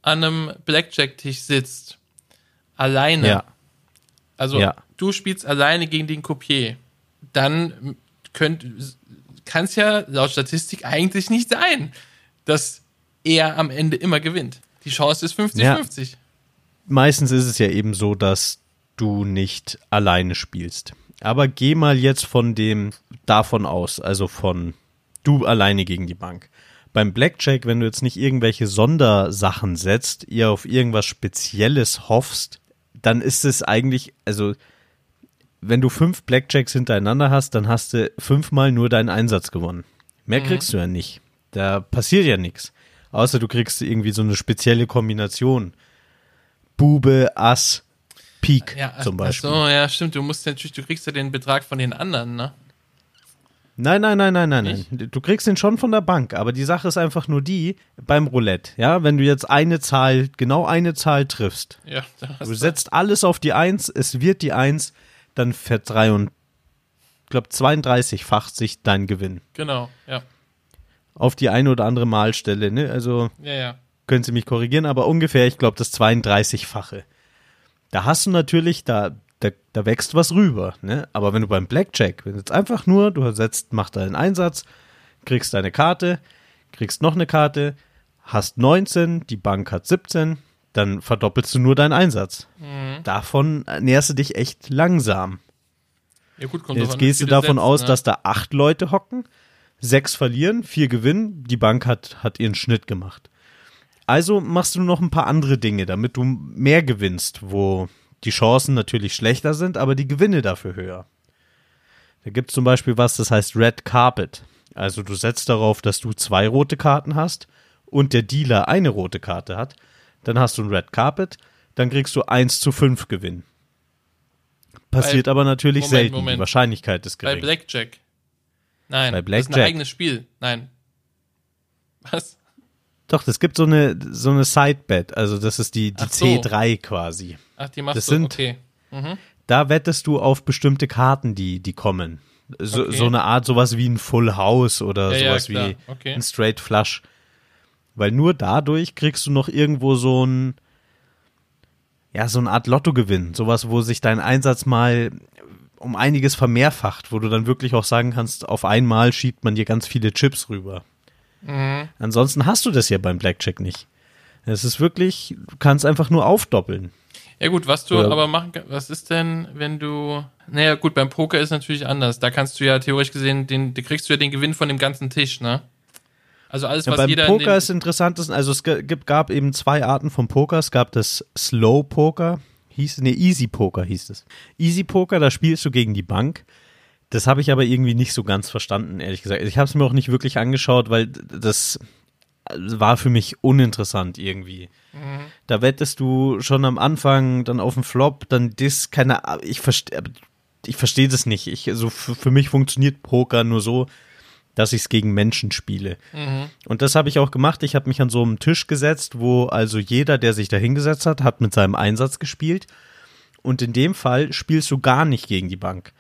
an einem Blackjack-Tisch sitzt, alleine, Ja. also Ja. du spielst alleine gegen den Coupé, dann könnt, kann es ja laut Statistik eigentlich nicht sein, dass er am Ende immer gewinnt. Die Chance ist 50-50. meistens ist es ja eben so, dass du nicht alleine spielst. Aber geh mal jetzt von dem davon aus, also von du alleine gegen die Bank. Beim Blackjack, wenn du jetzt nicht irgendwelche Sondersachen setzt, ihr auf irgendwas Spezielles hoffst, dann ist es eigentlich, also wenn du fünf Blackjacks hintereinander hast, dann hast du fünfmal nur deinen Einsatz gewonnen. Mehr kriegst du ja nicht. Da passiert ja nichts. Außer du kriegst irgendwie so eine spezielle Kombination. Bube, Ass, Pik Ja, zum Beispiel. Ach so, ja, stimmt. Du musst natürlich, du kriegst ja den Betrag von den anderen, ne? Nein, nein, nein, nein, nein, nein. Du kriegst den schon von der Bank, aber die Sache ist einfach nur die, beim Roulette, ja, wenn du jetzt eine Zahl, genau eine Zahl triffst, Ja, du setzt alles auf die Eins, es wird die Eins, dann verdrei und, ich glaube, 32-facht sich dein Gewinn. Genau, ja. Auf die eine oder andere Malstelle, ne, also Ja, ja. können Sie mich korrigieren, aber ungefähr, ich glaube, das 32-fache. Da hast du natürlich, da, da, da wächst was rüber, ne? Aber wenn du beim Blackjack, wenn du jetzt einfach nur, du setzt, machst deinen Einsatz, kriegst deine Karte, kriegst noch eine Karte, hast 19, die Bank hat 17, dann verdoppelst du nur deinen Einsatz. Davon ernährst du dich echt langsam. Ja, gut, Jetzt gehst du davon setzt, aus, ne? dass da acht Leute hocken, sechs verlieren, vier gewinnen, die Bank hat, hat ihren Schnitt gemacht. Also machst du noch ein paar andere Dinge, damit du mehr gewinnst, wo die Chancen natürlich schlechter sind, aber die Gewinne dafür höher. Da gibt es zum Beispiel was, das heißt Red Carpet. Also du setzt darauf, dass du zwei rote Karten hast und der Dealer eine rote Karte hat. Dann hast du ein Red Carpet, dann kriegst du 1 zu 5 Gewinn. Passiert aber natürlich Moment, selten. Moment. Die Wahrscheinlichkeit ist Bei gering. Blackjack. Nein, Bei das ist ein Blackjack. eigenes Spiel. Nein. Was? Doch, es gibt so eine, so eine Sidebet, also das ist die, die so. C3 quasi. Ach, die machst Das du, sind- okay. Da wettest du auf bestimmte Karten, die, die kommen. So, Okay. so eine Art, sowas wie ein Full House oder Ja, ja, sowas klar. wie Okay. ein Straight Flush. Weil nur dadurch kriegst du noch irgendwo so ein, ja, so eine Art Lottogewinn. Sowas, wo sich dein Einsatz mal um einiges vermehrfacht, wo du dann wirklich auch sagen kannst, auf einmal schiebt man dir ganz viele Chips rüber. Mhm. Ansonsten hast du das ja beim Blackjack nicht. Es ist wirklich, du kannst einfach nur aufdoppeln. Ja gut, was du Ja. aber machen kannst, was ist denn, wenn du, naja gut, beim Poker ist natürlich anders. Da kannst du ja theoretisch gesehen, den, da kriegst du ja den Gewinn von dem ganzen Tisch, ne? Also alles, Ja, was beim jeder in Poker den, ist interessant, also es gab eben zwei Arten von Poker. Es gab das Slow Poker, hieß, nee, Easy Poker hieß es. Easy Poker, da spielst du gegen die Bank. Das habe ich aber irgendwie nicht so ganz verstanden, ehrlich gesagt. Ich habe es mir auch nicht wirklich angeschaut, weil das war für mich uninteressant irgendwie. Da wettest du schon am Anfang, dann auf den Flop, dann das, keine Ahnung, ich verstehe ich verstehe das nicht. Ich, also für, für mich funktioniert Poker nur so, dass ich es gegen Menschen spiele. Und das habe ich auch gemacht. Ich habe mich an so einem Tisch gesetzt, wo also jeder, der sich da hingesetzt hat, hat mit seinem Einsatz gespielt. Und in dem Fall spielst du gar nicht gegen die Bank.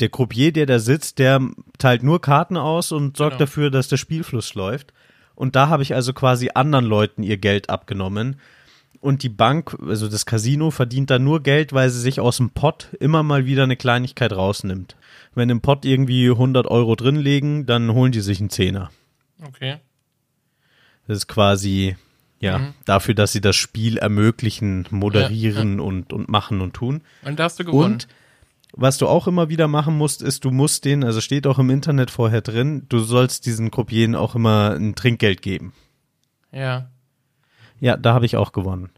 Der Croupier, der da sitzt, der teilt nur Karten aus und sorgt Genau. dafür, dass der Spielfluss läuft. Und da habe ich also quasi anderen Leuten ihr Geld abgenommen. Und die Bank, also das Casino, verdient da nur Geld, weil sie sich aus dem Pott immer mal wieder eine Kleinigkeit rausnimmt. Wenn im Pott irgendwie 100 Euro drin liegen, dann holen die sich einen Zehner. Okay. Das ist quasi, ja, Mhm. dafür, dass sie das Spiel ermöglichen, moderieren Und, und machen und tun. Und da hast du gewonnen. Und was du auch immer wieder machen musst, ist, du musst den, also steht auch im Internet vorher drin, du sollst diesen Croupieren auch immer ein Trinkgeld geben. ja. Ja, da habe ich auch gewonnen.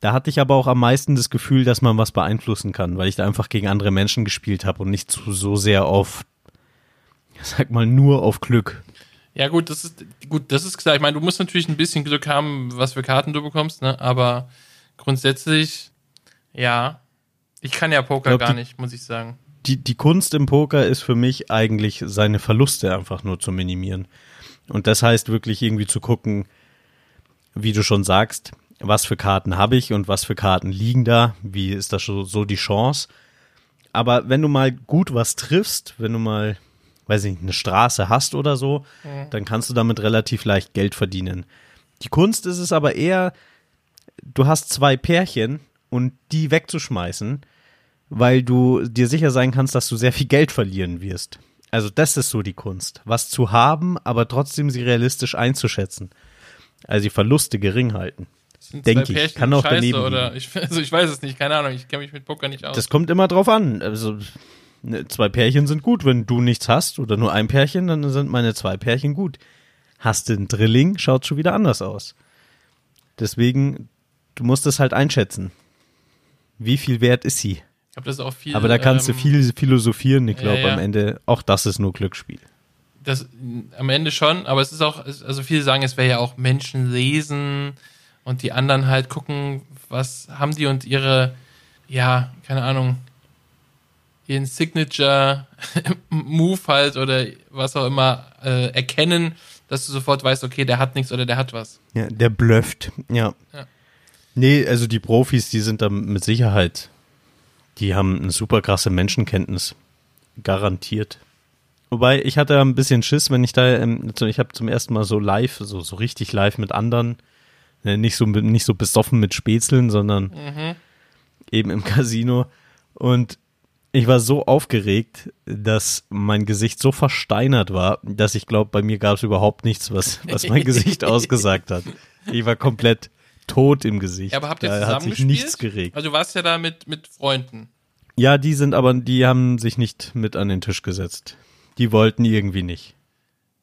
Da hatte ich aber auch am meisten das Gefühl, dass man was beeinflussen kann, weil ich da einfach gegen andere Menschen gespielt habe und nicht zu, so sehr auf, sag mal, nur auf Glück. Ja, gut, das ist, gut, das ist klar. Ich meine, du musst natürlich ein bisschen Glück haben, was für Karten du bekommst, ne? Aber grundsätzlich, ja. Ich kann ja Poker Glaub, gar die- nicht, muss ich sagen. Die, die Kunst im Poker ist für mich eigentlich, seine Verluste einfach nur zu minimieren. Und das heißt wirklich irgendwie zu gucken, wie du schon sagst, was für Karten habe ich und was für Karten liegen da, wie ist das so, so die Chance. Aber wenn du mal gut was triffst, wenn du mal, weiß ich nicht, eine Straße hast oder so, dann kannst du damit relativ leicht Geld verdienen. Die Kunst ist es aber eher, du hast zwei Pärchen und die wegzuschmeißen, weil du dir sicher sein kannst, dass du sehr viel Geld verlieren wirst. Also das ist so die Kunst, was zu haben, aber trotzdem sie realistisch einzuschätzen. Also die Verluste gering halten. Sind Denk zwei ich. Kann auch scheiße daneben oder ich, also ich weiß es nicht, keine Ahnung, ich kenne mich mit Poker nicht aus. Das kommt immer drauf an. Also ne, zwei Pärchen sind gut. Wenn du nichts hast oder nur ein Pärchen, dann sind meine zwei Pärchen gut. Hast du einen Drilling, schaut schon wieder anders aus. Deswegen, du musst es halt einschätzen. Wie viel wert ist sie? viel. Aber da kannst ähm, du viel philosophieren. Ich glaube, ja, ja. am Ende, auch das ist nur Glücksspiel. Das, am Ende schon, aber es ist auch, also viele sagen, es wäre ja auch Menschen lesen und die anderen halt gucken, was haben die und ihre, ja, keine Ahnung, ihren Signature Move halt oder was auch immer äh, erkennen, dass du sofort weißt, okay, der hat nichts oder der hat was. Ja, der blufft, ja. Ja. Nee, also die Profis, die sind da mit Sicherheit, die haben eine super krasse Menschenkenntnis. Garantiert. Wobei, ich hatte ein bisschen Schiss, wenn ich da, ähm, so- ich habe zum ersten Mal so live, so, so richtig live mit anderen, äh, nicht so, nicht so besoffen mit Spätzeln, sondern eben im Casino. Und ich war so aufgeregt, dass mein Gesicht so versteinert war, dass ich glaube, bei mir gab es überhaupt nichts, was, was mein Gesicht ausgesagt hat. Ich war komplett tot im Gesicht. Ja, aber habt ihr da zusammen hat sich gespielt? nichts geregt. Also du warst ja da mit, mit Freunden. Ja, die sind aber, die haben sich nicht mit an den Tisch gesetzt. Die wollten irgendwie nicht.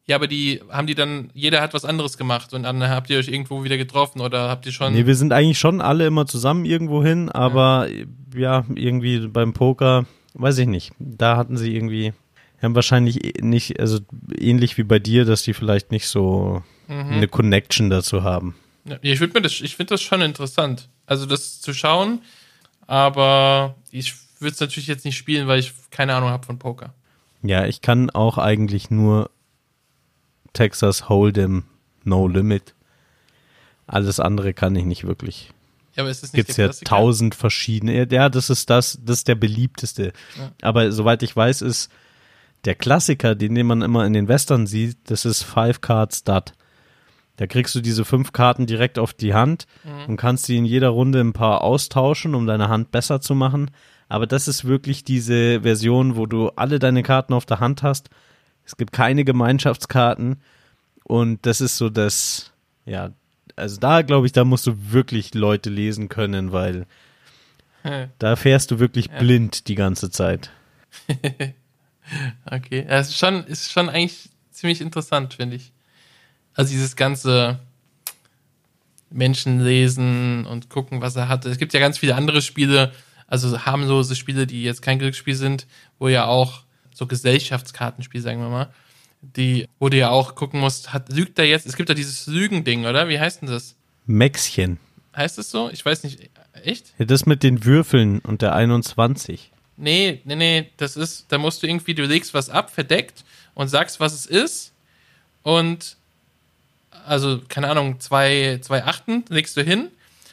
Ja, aber die haben die dann, jeder hat was anderes gemacht und dann habt ihr euch irgendwo wieder getroffen oder habt ihr schon. Nee, wir sind eigentlich schon alle immer zusammen irgendwo hin, aber ja, irgendwie beim Poker, weiß ich nicht. Da hatten sie irgendwie, haben wahrscheinlich eh nicht, also ähnlich wie bei dir, dass die vielleicht nicht so Mhm. eine Connection dazu haben. Ja, ich finde mir das, ich finde das schon interessant. Also das zu schauen, aber ich würde es natürlich jetzt nicht spielen, weil ich keine Ahnung habe von Poker. Ja, ich kann auch eigentlich nur Texas Hold'em No Limit. Alles andere kann ich nicht wirklich. Ja, aber ist das nicht Gibt's ja Klassiker? tausend verschiedene. Ja, das ist das, das ist der beliebteste. Ja. Aber soweit ich weiß, ist der Klassiker, den, den man immer in den Western sieht, das ist Five Card Stud. Da kriegst du diese fünf Karten direkt auf die Hand Mhm. und kannst die in jeder Runde ein paar austauschen, um deine Hand besser zu machen. Aber das ist wirklich diese Version, wo du alle deine Karten auf der Hand hast. Es gibt keine Gemeinschaftskarten und das ist so das, ja, also da glaube ich, da musst du wirklich Leute lesen können, weil Hm, da fährst du wirklich blind die ganze Zeit. Okay, ja, es ist schon, ist schon eigentlich ziemlich interessant, finde ich. Also dieses ganze Menschen lesen und gucken, was er hatte. Es gibt ja ganz viele andere Spiele, also harmlose Spiele, die jetzt kein Glücksspiel sind, wo ja auch so Gesellschaftskartenspiel, sagen wir mal, die, wo du ja auch gucken musst, hat, lügt er jetzt, es gibt ja dieses Lügending, oder? Wie heißt denn das? Mäxchen. Heißt es so? Ich weiß nicht, echt? Ja, das mit den Würfeln und der 21. Nee, nee, nee, das ist, da musst du irgendwie, du legst was ab, verdeckt und sagst, was es ist. Und, also, keine Ahnung, zwei, zwei Achten legst du hin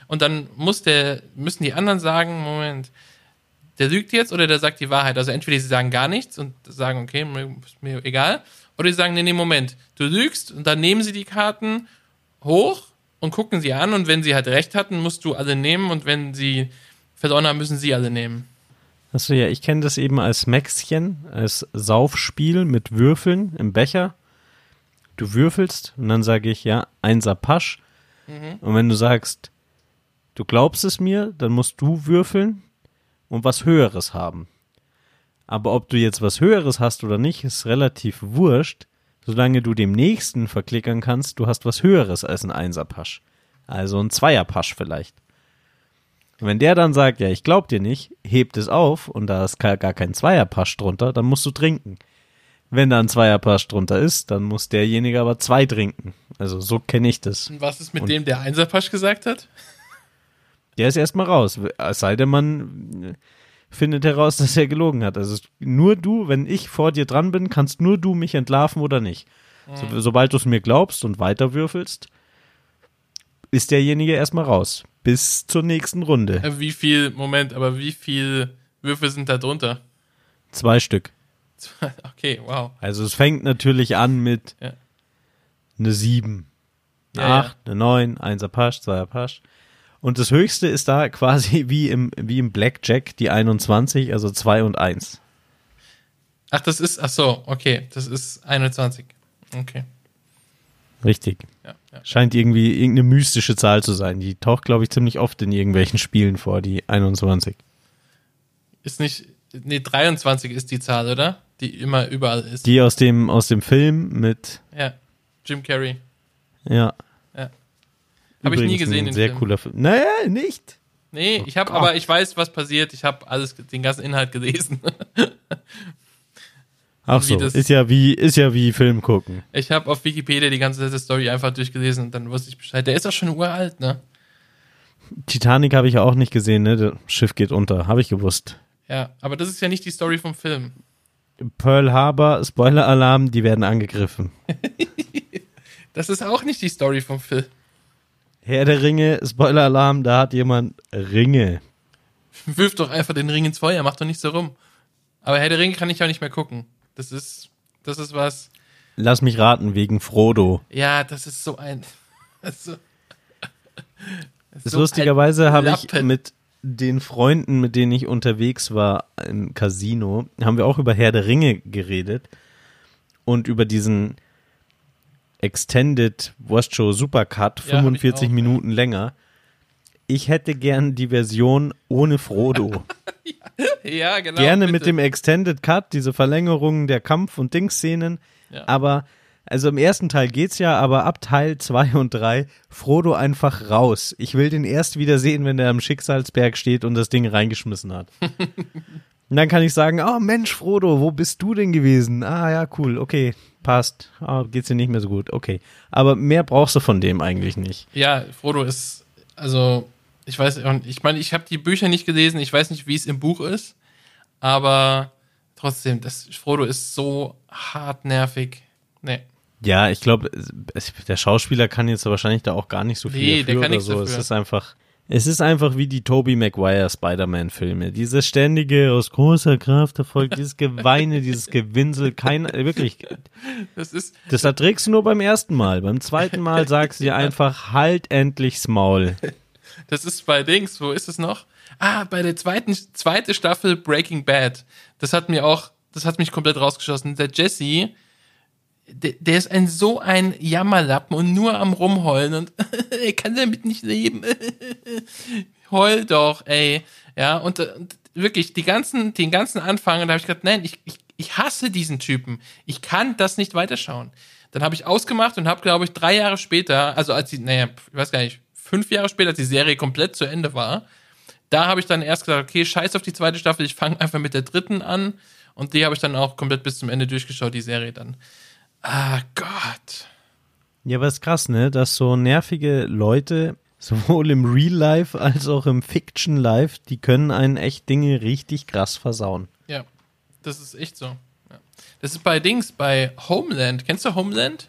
und dann muss der, müssen die anderen sagen, Moment, der lügt jetzt oder der sagt die Wahrheit. Also entweder sie sagen gar nichts und sagen, okay, mir, ist mir egal. Oder sie sagen, nee, nee, Moment, du lügst und dann nehmen sie die Karten hoch und gucken sie an und wenn sie halt recht hatten, musst du alle nehmen und wenn sie verloren haben, müssen sie alle nehmen. Achso, ja, ich kenne das eben als Mäxchen, als Saufspiel mit Würfeln im Becher. Du würfelst und dann sage ich, ja, einser Pasch. Und wenn du sagst, du glaubst es mir, dann musst du würfeln und was Höheres haben. Aber ob du jetzt was Höheres hast oder nicht, ist relativ wurscht, solange du dem nächsten verklickern kannst, du hast was Höheres als ein Einserpasch. Also ein Zweierpasch vielleicht. Und wenn der dann sagt, ja, ich glaub dir nicht, hebt es auf und da ist gar kein Zweierpasch drunter, dann musst du trinken. Wenn da ein Zweierpasch drunter ist, dann muss derjenige aber zwei trinken. Also so kenne ich das. Und was ist mit Und- dem, der Einserpasch gesagt hat? Der ist erstmal raus. Es sei denn, man findet heraus, dass er gelogen hat. Also nur du, wenn ich vor dir dran bin, kannst nur du mich entlarven oder nicht. So, sobald du es mir glaubst und weiterwürfelst, ist derjenige erstmal raus. Bis zur nächsten Runde. Äh, Wie viel, Moment, aber wie viel Würfel sind da drunter? Zwei Stück. Okay, wow. Also es fängt natürlich an mit Ja. eine 7, eine Ja, 8, eine 9, 1er Pasch, 2er Pasch. Und das höchste ist da quasi wie im, wie im Blackjack die 21, also 2 und 1. Ach, das ist, ach so, okay, das ist 21. Okay, Richtig. ja, ja. Scheint irgendwie irgendeine mystische Zahl zu sein. Die taucht, glaube ich, ziemlich oft in irgendwelchen Spielen vor, die 21. Ist nicht, nee, 23 ist die Zahl, oder? Die immer überall ist. Die aus dem, aus dem Film mit, ja, Jim Carrey. ja. Habe ich nie gesehen, Ein den sehr Film. cooler Film. Naja, nicht. Nee, ich habe, Gott. aber ich weiß, was passiert. Ich habe alles, den ganzen Inhalt gelesen. Ach so, das- ist ja wie, ist ja wie Film gucken. Ich habe auf Wikipedia die ganze Story einfach durchgelesen und dann wusste ich Bescheid. Der ist doch schon uralt, ne? Titanic habe ich ja auch nicht gesehen, ne? Das Schiff geht unter, habe ich gewusst. Ja, aber das ist ja nicht die Story vom Film. Pearl Harbor, Spoiler-Alarm, die werden angegriffen. Das ist auch nicht die Story vom Film. Herr der Ringe, Spoiler-Alarm, da hat jemand Ringe. Wirf doch einfach den Ring ins Feuer, mach doch nicht so rum. Aber Herr der Ringe kann ich auch nicht mehr gucken. Das ist, das ist was. Lass mich raten, wegen Frodo. Ja, das ist so ein. Das ist so, lustigerweise habe ich mit den Freunden, mit denen ich unterwegs war im Casino, haben wir auch über Herr der Ringe geredet und über diesen Extended Wurst Show Supercut, Ja, hab ich 45 auch, Minuten länger. Ich hätte gern die Version ohne Frodo. Ja, genau. Gerne bitte. mit dem Extended Cut, diese Verlängerungen der Kampf- und Dingsszenen. Ja. Aber, also im ersten Teil geht's ja, aber ab Teil 2 und 3, Frodo einfach raus. Ich will den erst wieder sehen, wenn er am Schicksalsberg steht und das Ding reingeschmissen hat. und dann kann ich sagen, oh Mensch, Frodo, wo bist du denn gewesen? Ah ja, cool, okay, passt. Ah, geht's dir nicht mehr so gut, okay. Aber mehr brauchst du von dem eigentlich nicht. Ja, Frodo ist, also, ich weiß, und ich meine, ich habe die Bücher nicht gelesen, ich weiß nicht, wie es im Buch ist, aber trotzdem, das, Frodo ist so hart nervig. Nee. Ja, ich glaube, der Schauspieler kann jetzt wahrscheinlich da auch gar nicht so viel Nee, dafür der kann oder so. dafür. Es ist einfach, es ist einfach wie die Tobey Maguire Spider-Man-Filme. Dieses ständige, aus großer Kraft erfolgt, dieses Geweine, dieses Gewinsel, kein, wirklich, Das ist, das erträgst du nur beim ersten Mal. Beim zweiten Mal sagst du dir einfach, halt endlich's Maul. das ist bei Dings, wo ist es noch? Ah, bei der zweiten, zweite Staffel Breaking Bad. Das hat mir auch, das hat mich komplett rausgeschossen. Der Jesse, der, ist ein so ein Jammerlappen und nur am rumheulen und er kann damit nicht leben. Heul doch, ey. Ja, und, äh, und wirklich, die ganzen, den ganzen Anfang, da habe ich gedacht, nein, ich, ich, ich hasse diesen Typen. Ich kann das nicht weiterschauen. Dann habe ich ausgemacht und habe, glaube ich, drei Jahre später, also als die, naja, ich weiß gar nicht, fünf Jahre später, als die Serie komplett zu Ende war, da habe ich dann erst gesagt, okay, scheiß auf die zweite Staffel, ich fange einfach mit der dritten an. Und die habe ich dann auch komplett bis zum Ende durchgeschaut, die Serie dann. Ah Gott. Ja, aber ist krass, ne, dass so nervige Leute, sowohl im Real Life als auch im Fiction Life, die können einen echt Dinge richtig krass versauen. Ja, das ist echt so. Ja. Das ist bei Dings, bei Homeland. Kennst du Homeland?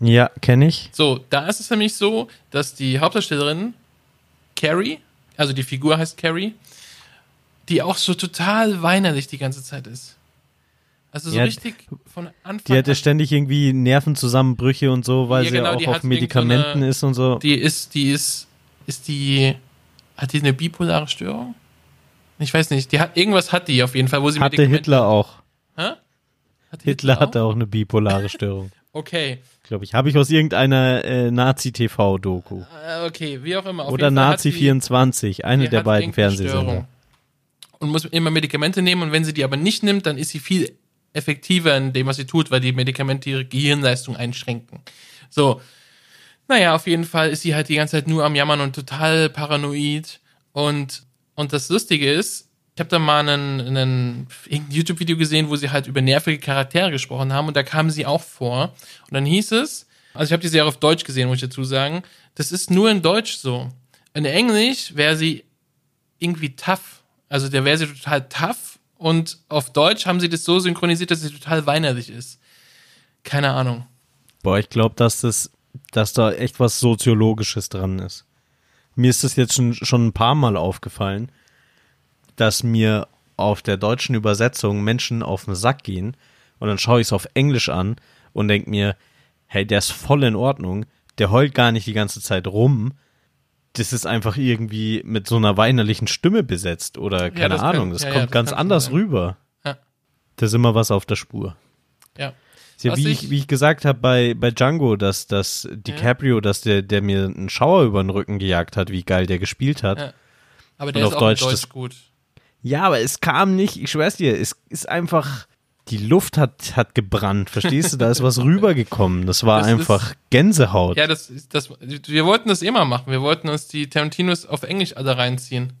Ja, kenne ich. So, da ist es nämlich so, dass die Hauptdarstellerin Carrie, also die Figur heißt Carrie, die auch so total weinerlich die ganze Zeit ist. Also so Ja, richtig von Anfang Die hatte an. ständig irgendwie Nervenzusammenbrüche und so, weil Ja, sie genau, auch die auf irgend so Medikamenten eine- ist und so. Die ist, die ist, ist die, hat die eine bipolare Störung? Ich weiß nicht, die hat, irgendwas hat die auf jeden Fall, wo sie hatte Medikamente- Hitler auch. Hä? Hat Hitler auch? hatte auch eine bipolare Störung. Okay, Glaube ich. Habe ich aus irgendeiner äh, Nazi-TV-Doku. äh, okay, wie auch immer. Auf Oder jeden Fall hat Nazi die- 24, eine die der beiden. Störung Und muss immer Medikamente nehmen und wenn sie die aber nicht nimmt, dann ist sie viel effektiver in dem, was sie tut, weil die Medikamente ihre Gehirnleistung einschränken. So. Naja, auf jeden Fall ist sie halt die ganze Zeit nur am Jammern und total paranoid. Und, und das Lustige ist, ich habe da mal einen, einen YouTube-Video gesehen, wo sie halt über nervige Charaktere gesprochen haben und da kam sie auch vor. Und dann hieß es, also ich habe die Serie auf Deutsch gesehen, muss ich dazu sagen, das ist nur in Deutsch so. In Englisch wäre sie irgendwie tough. Also der wäre sie total tough und auf Deutsch haben sie das so synchronisiert, dass sie total weinerlich ist. Keine Ahnung. Boah, ich glaube, dass das, dass da echt was Soziologisches dran ist. Mir ist das jetzt schon, schon ein paar Mal aufgefallen, dass mir auf der deutschen Übersetzung Menschen auf den Sack gehen und dann schaue ich es auf Englisch an und denke mir, hey, der ist voll in Ordnung, der heult gar nicht die ganze Zeit rum. Das ist einfach irgendwie mit so einer weinerlichen Stimme besetzt oder keine das kann- Ahnung, das ja, ja, kommt das ganz kann anders sein. rüber. Ja. Da ist immer was auf der Spur. Ja. Ja, wie, ich- wie ich gesagt habe bei, bei Django, dass, dass DiCaprio, dass der, der mir einen Schauer über den Rücken gejagt hat, wie geil der gespielt hat. Ja. Aber der Und ist auf auch Deutsch Deutsch das- gut. Ja, aber es kam nicht, ich schwör's dir, es ist einfach, die Luft hat, hat gebrannt, verstehst du? Da ist was rübergekommen. Das war Das einfach Gänsehaut. Ja, das, ist- das, wir wollten das immer machen. Wir wollten uns die Tarantinos auf Englisch alle reinziehen.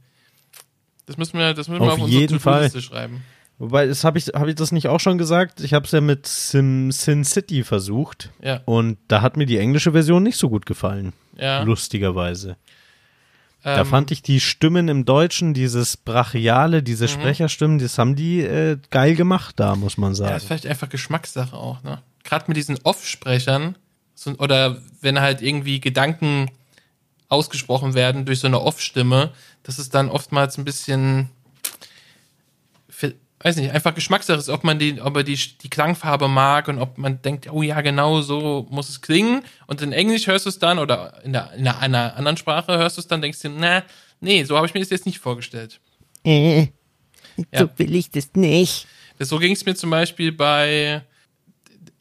Das müssen wir, das müssen wir Auf auf unsere jeden Fall. Schreiben. Wobei, das habe ich, hab ich das nicht auch schon gesagt? Ich habe es ja mit Sim, Sin City versucht. Ja. Und da hat mir die englische Version nicht so gut gefallen. Ja. Lustigerweise. Da Ähm, fand ich die Stimmen im Deutschen, dieses Brachiale, diese Mhm. Sprecherstimmen, das haben die äh, geil gemacht da, muss man Ja, sagen. das ist vielleicht einfach Geschmackssache auch, ne? Gerade mit diesen Off-Sprechern so, oder wenn halt irgendwie Gedanken ausgesprochen werden durch so eine Off-Stimme, das ist dann oftmals ein bisschen, weiß nicht, einfach Geschmackssache ist, ob man die, ob er die, die Klangfarbe mag und ob man denkt, oh ja, genau so muss es klingen. Und in Englisch hörst du es dann oder in, der, in einer anderen Sprache hörst du es dann, denkst du, na, nee, so habe ich mir das jetzt nicht vorgestellt. Äh, Ja. so will ich das nicht. Das, so ging es mir zum Beispiel bei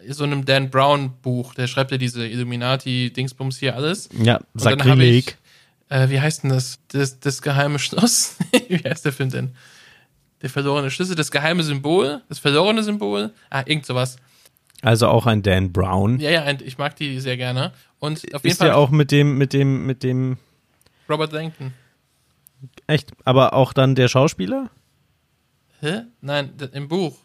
so einem Dan Brown Buch. Der schreibt ja diese Illuminati-Dingsbums hier alles. Ja, habe ich, Sakrileg. äh, wie heißt denn das? das? Das geheime Schloss? wie heißt der Film denn? Der verlorene Schlüssel, das geheime Symbol, das verlorene Symbol. Ah, irgend sowas. Also auch ein Dan Brown. Ja, ja, ich mag die sehr gerne. Und auf jeden Ist Fall ja auch mit dem, mit dem, mit dem, Robert Langton. echt, aber auch dann der Schauspieler? Hä? Nein, im Buch.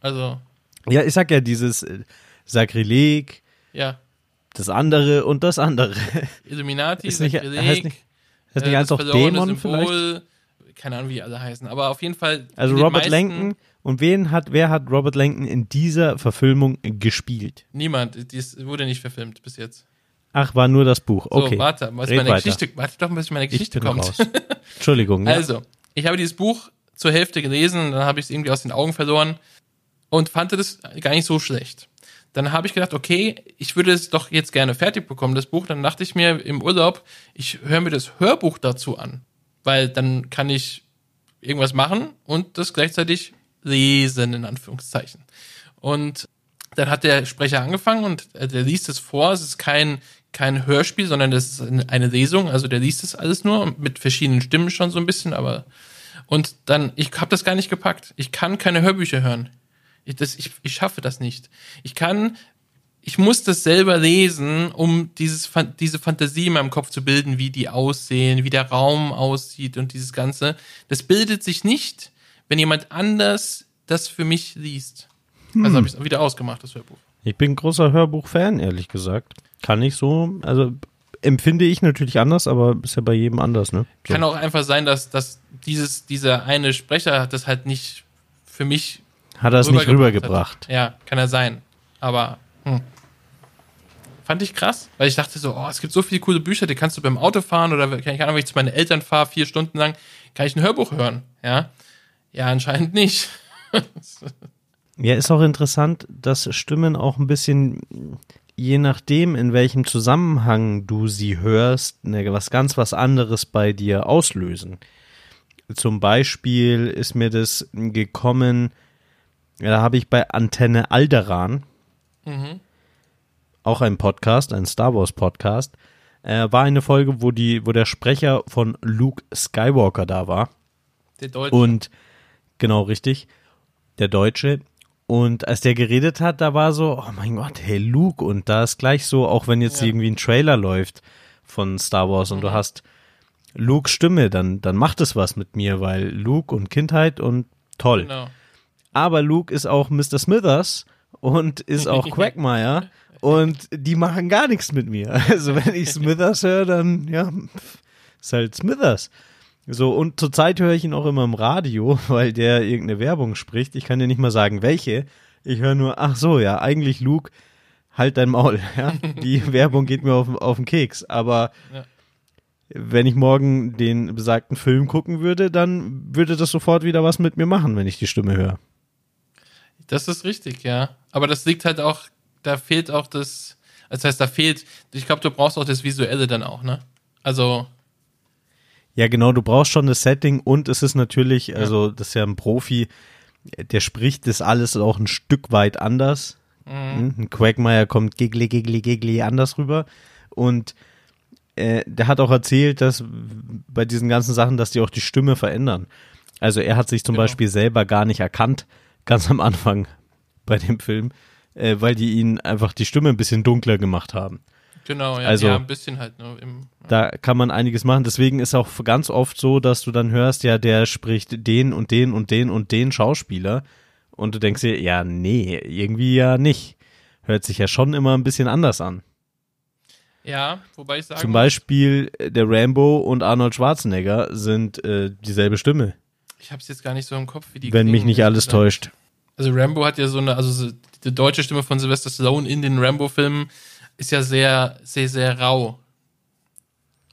Also, Ja, ich sag ja dieses äh, Sakrileg, ja. das andere und das andere. Illuminati, Ist nicht, Sakrileg, heißt nicht, heißt nicht äh, eins auch Dämon vielleicht? Keine Ahnung, wie die alle heißen. Aber auf jeden Fall. Also Robert Langton. Und wen hat, wer hat Robert Langton in dieser Verfilmung gespielt? Niemand. Dies wurde nicht verfilmt bis jetzt. Ach, war nur das Buch. So, Okay. warte, bis Red meine. Geschichte, warte doch, bis meine Ich Geschichte bin kommt. raus. Entschuldigung. ja. Also, ich habe dieses Buch zur Hälfte gelesen, dann habe ich es irgendwie aus den Augen verloren und fand das gar nicht so schlecht. Dann habe ich gedacht, okay, ich würde es doch jetzt gerne fertig bekommen, das Buch. Dann dachte ich mir im Urlaub, ich höre mir das Hörbuch dazu an, weil dann kann ich irgendwas machen und das gleichzeitig lesen, in Anführungszeichen. Und dann hat der Sprecher angefangen und äh, der liest es vor. Es ist kein, kein Hörspiel, sondern das ist eine Lesung. Also der liest es alles nur mit verschiedenen Stimmen schon so ein bisschen, aber und dann, ich habe das gar nicht gepackt. Ich kann keine Hörbücher hören. Ich, das, ich, ich schaffe das nicht. Ich kann, ich muss das selber lesen, um dieses, diese Fantasie in meinem Kopf zu bilden, wie die aussehen, wie der Raum aussieht und dieses Ganze. Das bildet sich nicht, wenn jemand anders das für mich liest. Also habe ich es wieder ausgemacht, das Hörbuch. Ich bin großer Hörbuch-Fan, ehrlich gesagt. Kann ich so, also empfinde ich natürlich anders, aber ist ja bei jedem anders, ne? So. Kann auch einfach sein, dass, dass dieses, dieser eine Sprecher das halt nicht für mich Hat er es nicht rübergebracht. Hat. Ja, kann er sein. Aber hm. fand ich krass, weil ich dachte so, oh, es gibt so viele coole Bücher, die kannst du beim Autofahren oder keine Ahnung, wenn ich zu meinen Eltern fahre, vier Stunden lang, kann ich ein Hörbuch hören. Ja, ja, anscheinend nicht. Ja, ist auch interessant, dass Stimmen auch ein bisschen, je nachdem, in welchem Zusammenhang du sie hörst, ne, was ganz was anderes bei dir auslösen. Zum Beispiel ist mir das gekommen, da habe ich bei Antenne Alderan, auch ein Podcast, ein Star Wars Podcast, äh, war eine Folge, wo die, wo der Sprecher von Luke Skywalker da war. Der Deutsche. Und genau richtig, der Deutsche. Und als der geredet hat, da war so, oh mein Gott, hey Luke. Und da ist gleich so, auch wenn jetzt Ja. irgendwie ein Trailer läuft von Star Wars und du hast Luke Stimme, dann, dann macht es was mit mir, weil Luke und Kindheit und toll. genau. Aber Luke ist auch Mr. Smithers und ist auch Quagmire und die machen gar nichts mit mir. Also wenn ich Smithers höre, dann ja, ist halt Smithers. So, und zurzeit höre ich ihn auch immer im Radio, weil der irgendeine Werbung spricht. Ich kann dir nicht mal sagen, welche. Ich höre nur, ach so, ja, eigentlich Luke, halt dein Maul. Ja? Die Werbung geht mir auf, auf den Keks. Aber Ja. wenn ich morgen den besagten Film gucken würde, dann würde das sofort wieder was mit mir machen, wenn ich die Stimme höre. Das ist richtig, ja. Aber das liegt halt auch, da fehlt auch das, das heißt, da fehlt, ich glaube, du brauchst auch das Visuelle dann auch, ne? Also, Ja, genau, du brauchst schon das Setting und es ist natürlich, also das ist ja ein Profi, der spricht das alles auch ein Stück weit anders. Mhm. Ein Quagmire kommt giggly, giggly, giggly anders rüber. Und äh, der hat auch erzählt, dass bei diesen ganzen Sachen, dass die auch die Stimme verändern. Also er hat sich zum Genau. Beispiel selber gar nicht erkannt, ganz am Anfang bei dem Film, äh, weil die ihn einfach die Stimme ein bisschen dunkler gemacht haben. genau, ja, Also- ja ein bisschen halt, ne? Im, Da kann man einiges machen. Deswegen ist auch ganz oft so, dass du dann hörst, ja, der spricht den und den und den und den Schauspieler. Und du denkst dir, ja, nee, irgendwie ja nicht. Hört sich ja schon immer ein bisschen anders an. Ja, wobei ich sagen Zum Beispiel äh, der Rambo und Arnold Schwarzenegger sind äh, dieselbe Stimme, ich habe es jetzt gar nicht so im Kopf, wie die wenn mich nicht alles ehrlich täuscht. Also Rambo hat ja so eine, also so die deutsche Stimme von Sylvester Stallone in den Rambo-Filmen ist ja sehr, sehr, sehr rau.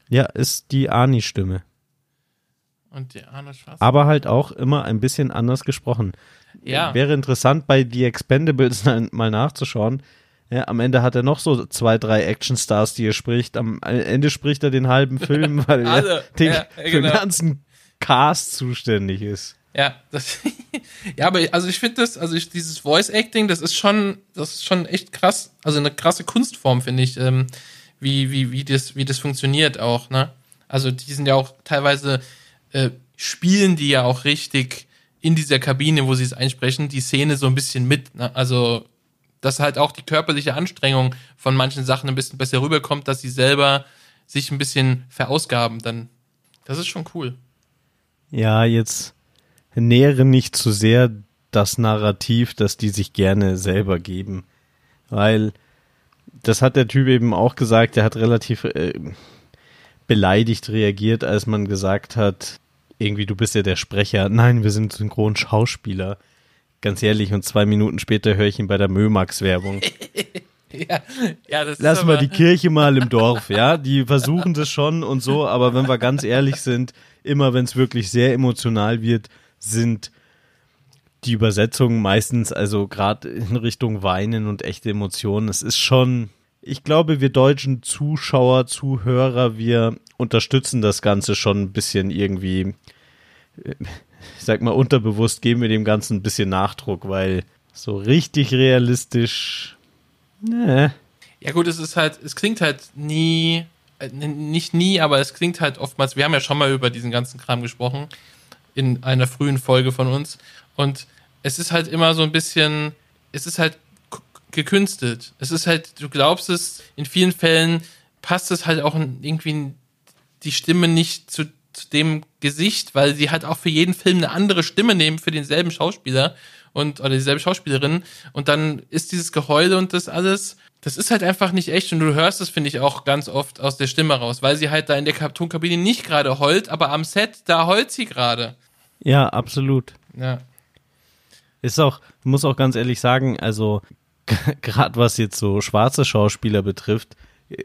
Ja, ist die Arnie-Stimme. Und die Arnold Schwarzenegger. Aber halt auch immer ein bisschen anders gesprochen. Ja. Wäre interessant, bei The Expendables mal nachzuschauen. Ja, am Ende hat er noch so zwei, drei Actionstars, die er spricht. Am Ende spricht er den halben Film, weil er den, Ja, für genau. den ganzen Cast zuständig ist. Ja, das, ja, aber also ich finde das, also ich, dieses Voice Acting, das ist schon, das ist schon echt krass, also eine krasse Kunstform finde ich, ähm, wie wie wie das wie das funktioniert auch, ne? Also die sind ja auch teilweise äh, spielen die ja auch richtig in dieser Kabine, wo sie es einsprechen, die Szene so ein bisschen mit, ne? Also dass halt auch die körperliche Anstrengung von manchen Sachen ein bisschen besser rüberkommt, dass sie selber sich ein bisschen verausgaben, dann das ist schon cool. Ja, jetzt nähere nicht zu sehr das Narrativ, das die sich gerne selber geben. Weil das hat der Typ eben auch gesagt, der hat relativ äh, beleidigt reagiert, als man gesagt hat, irgendwie du bist ja der Sprecher. Nein, wir sind Synchronschauspieler. Ganz ehrlich, und zwei Minuten später höre ich ihn bei der Mömax-Werbung. Ja, ja, das Lass mal die Kirche mal im Dorf, ja. Die versuchen das schon und so, aber wenn wir ganz ehrlich sind, immer wenn es wirklich sehr emotional wird, sind die Übersetzungen meistens, also gerade in Richtung Weinen und echte Emotionen. Es ist schon, ich glaube, wir deutschen Zuschauer, Zuhörer, wir unterstützen das Ganze schon ein bisschen irgendwie, ich sag mal, unterbewusst geben wir dem Ganzen ein bisschen Nachdruck, weil so richtig realistisch, ne. Ja gut, es ist halt, es klingt halt nie, nicht nie, aber es klingt halt oftmals, wir haben ja schon mal über diesen ganzen Kram gesprochen, in einer frühen Folge von uns. Und es ist halt immer so ein bisschen, es ist halt gekünstelt. Es ist halt, du glaubst es, in vielen Fällen passt es halt auch irgendwie die Stimme nicht zu, zu dem Gesicht, weil sie halt auch für jeden Film eine andere Stimme nehmen für denselben Schauspieler und oder dieselbe Schauspielerin und dann ist dieses Geheule und das alles, das ist halt einfach nicht echt und du hörst es finde ich auch ganz oft aus der Stimme raus, weil sie halt da in der Tonkabine nicht gerade heult, aber am Set da heult sie gerade. Ja, absolut. Ja. Ist auch, muss auch ganz ehrlich sagen, also gerade was jetzt so schwarze Schauspieler betrifft,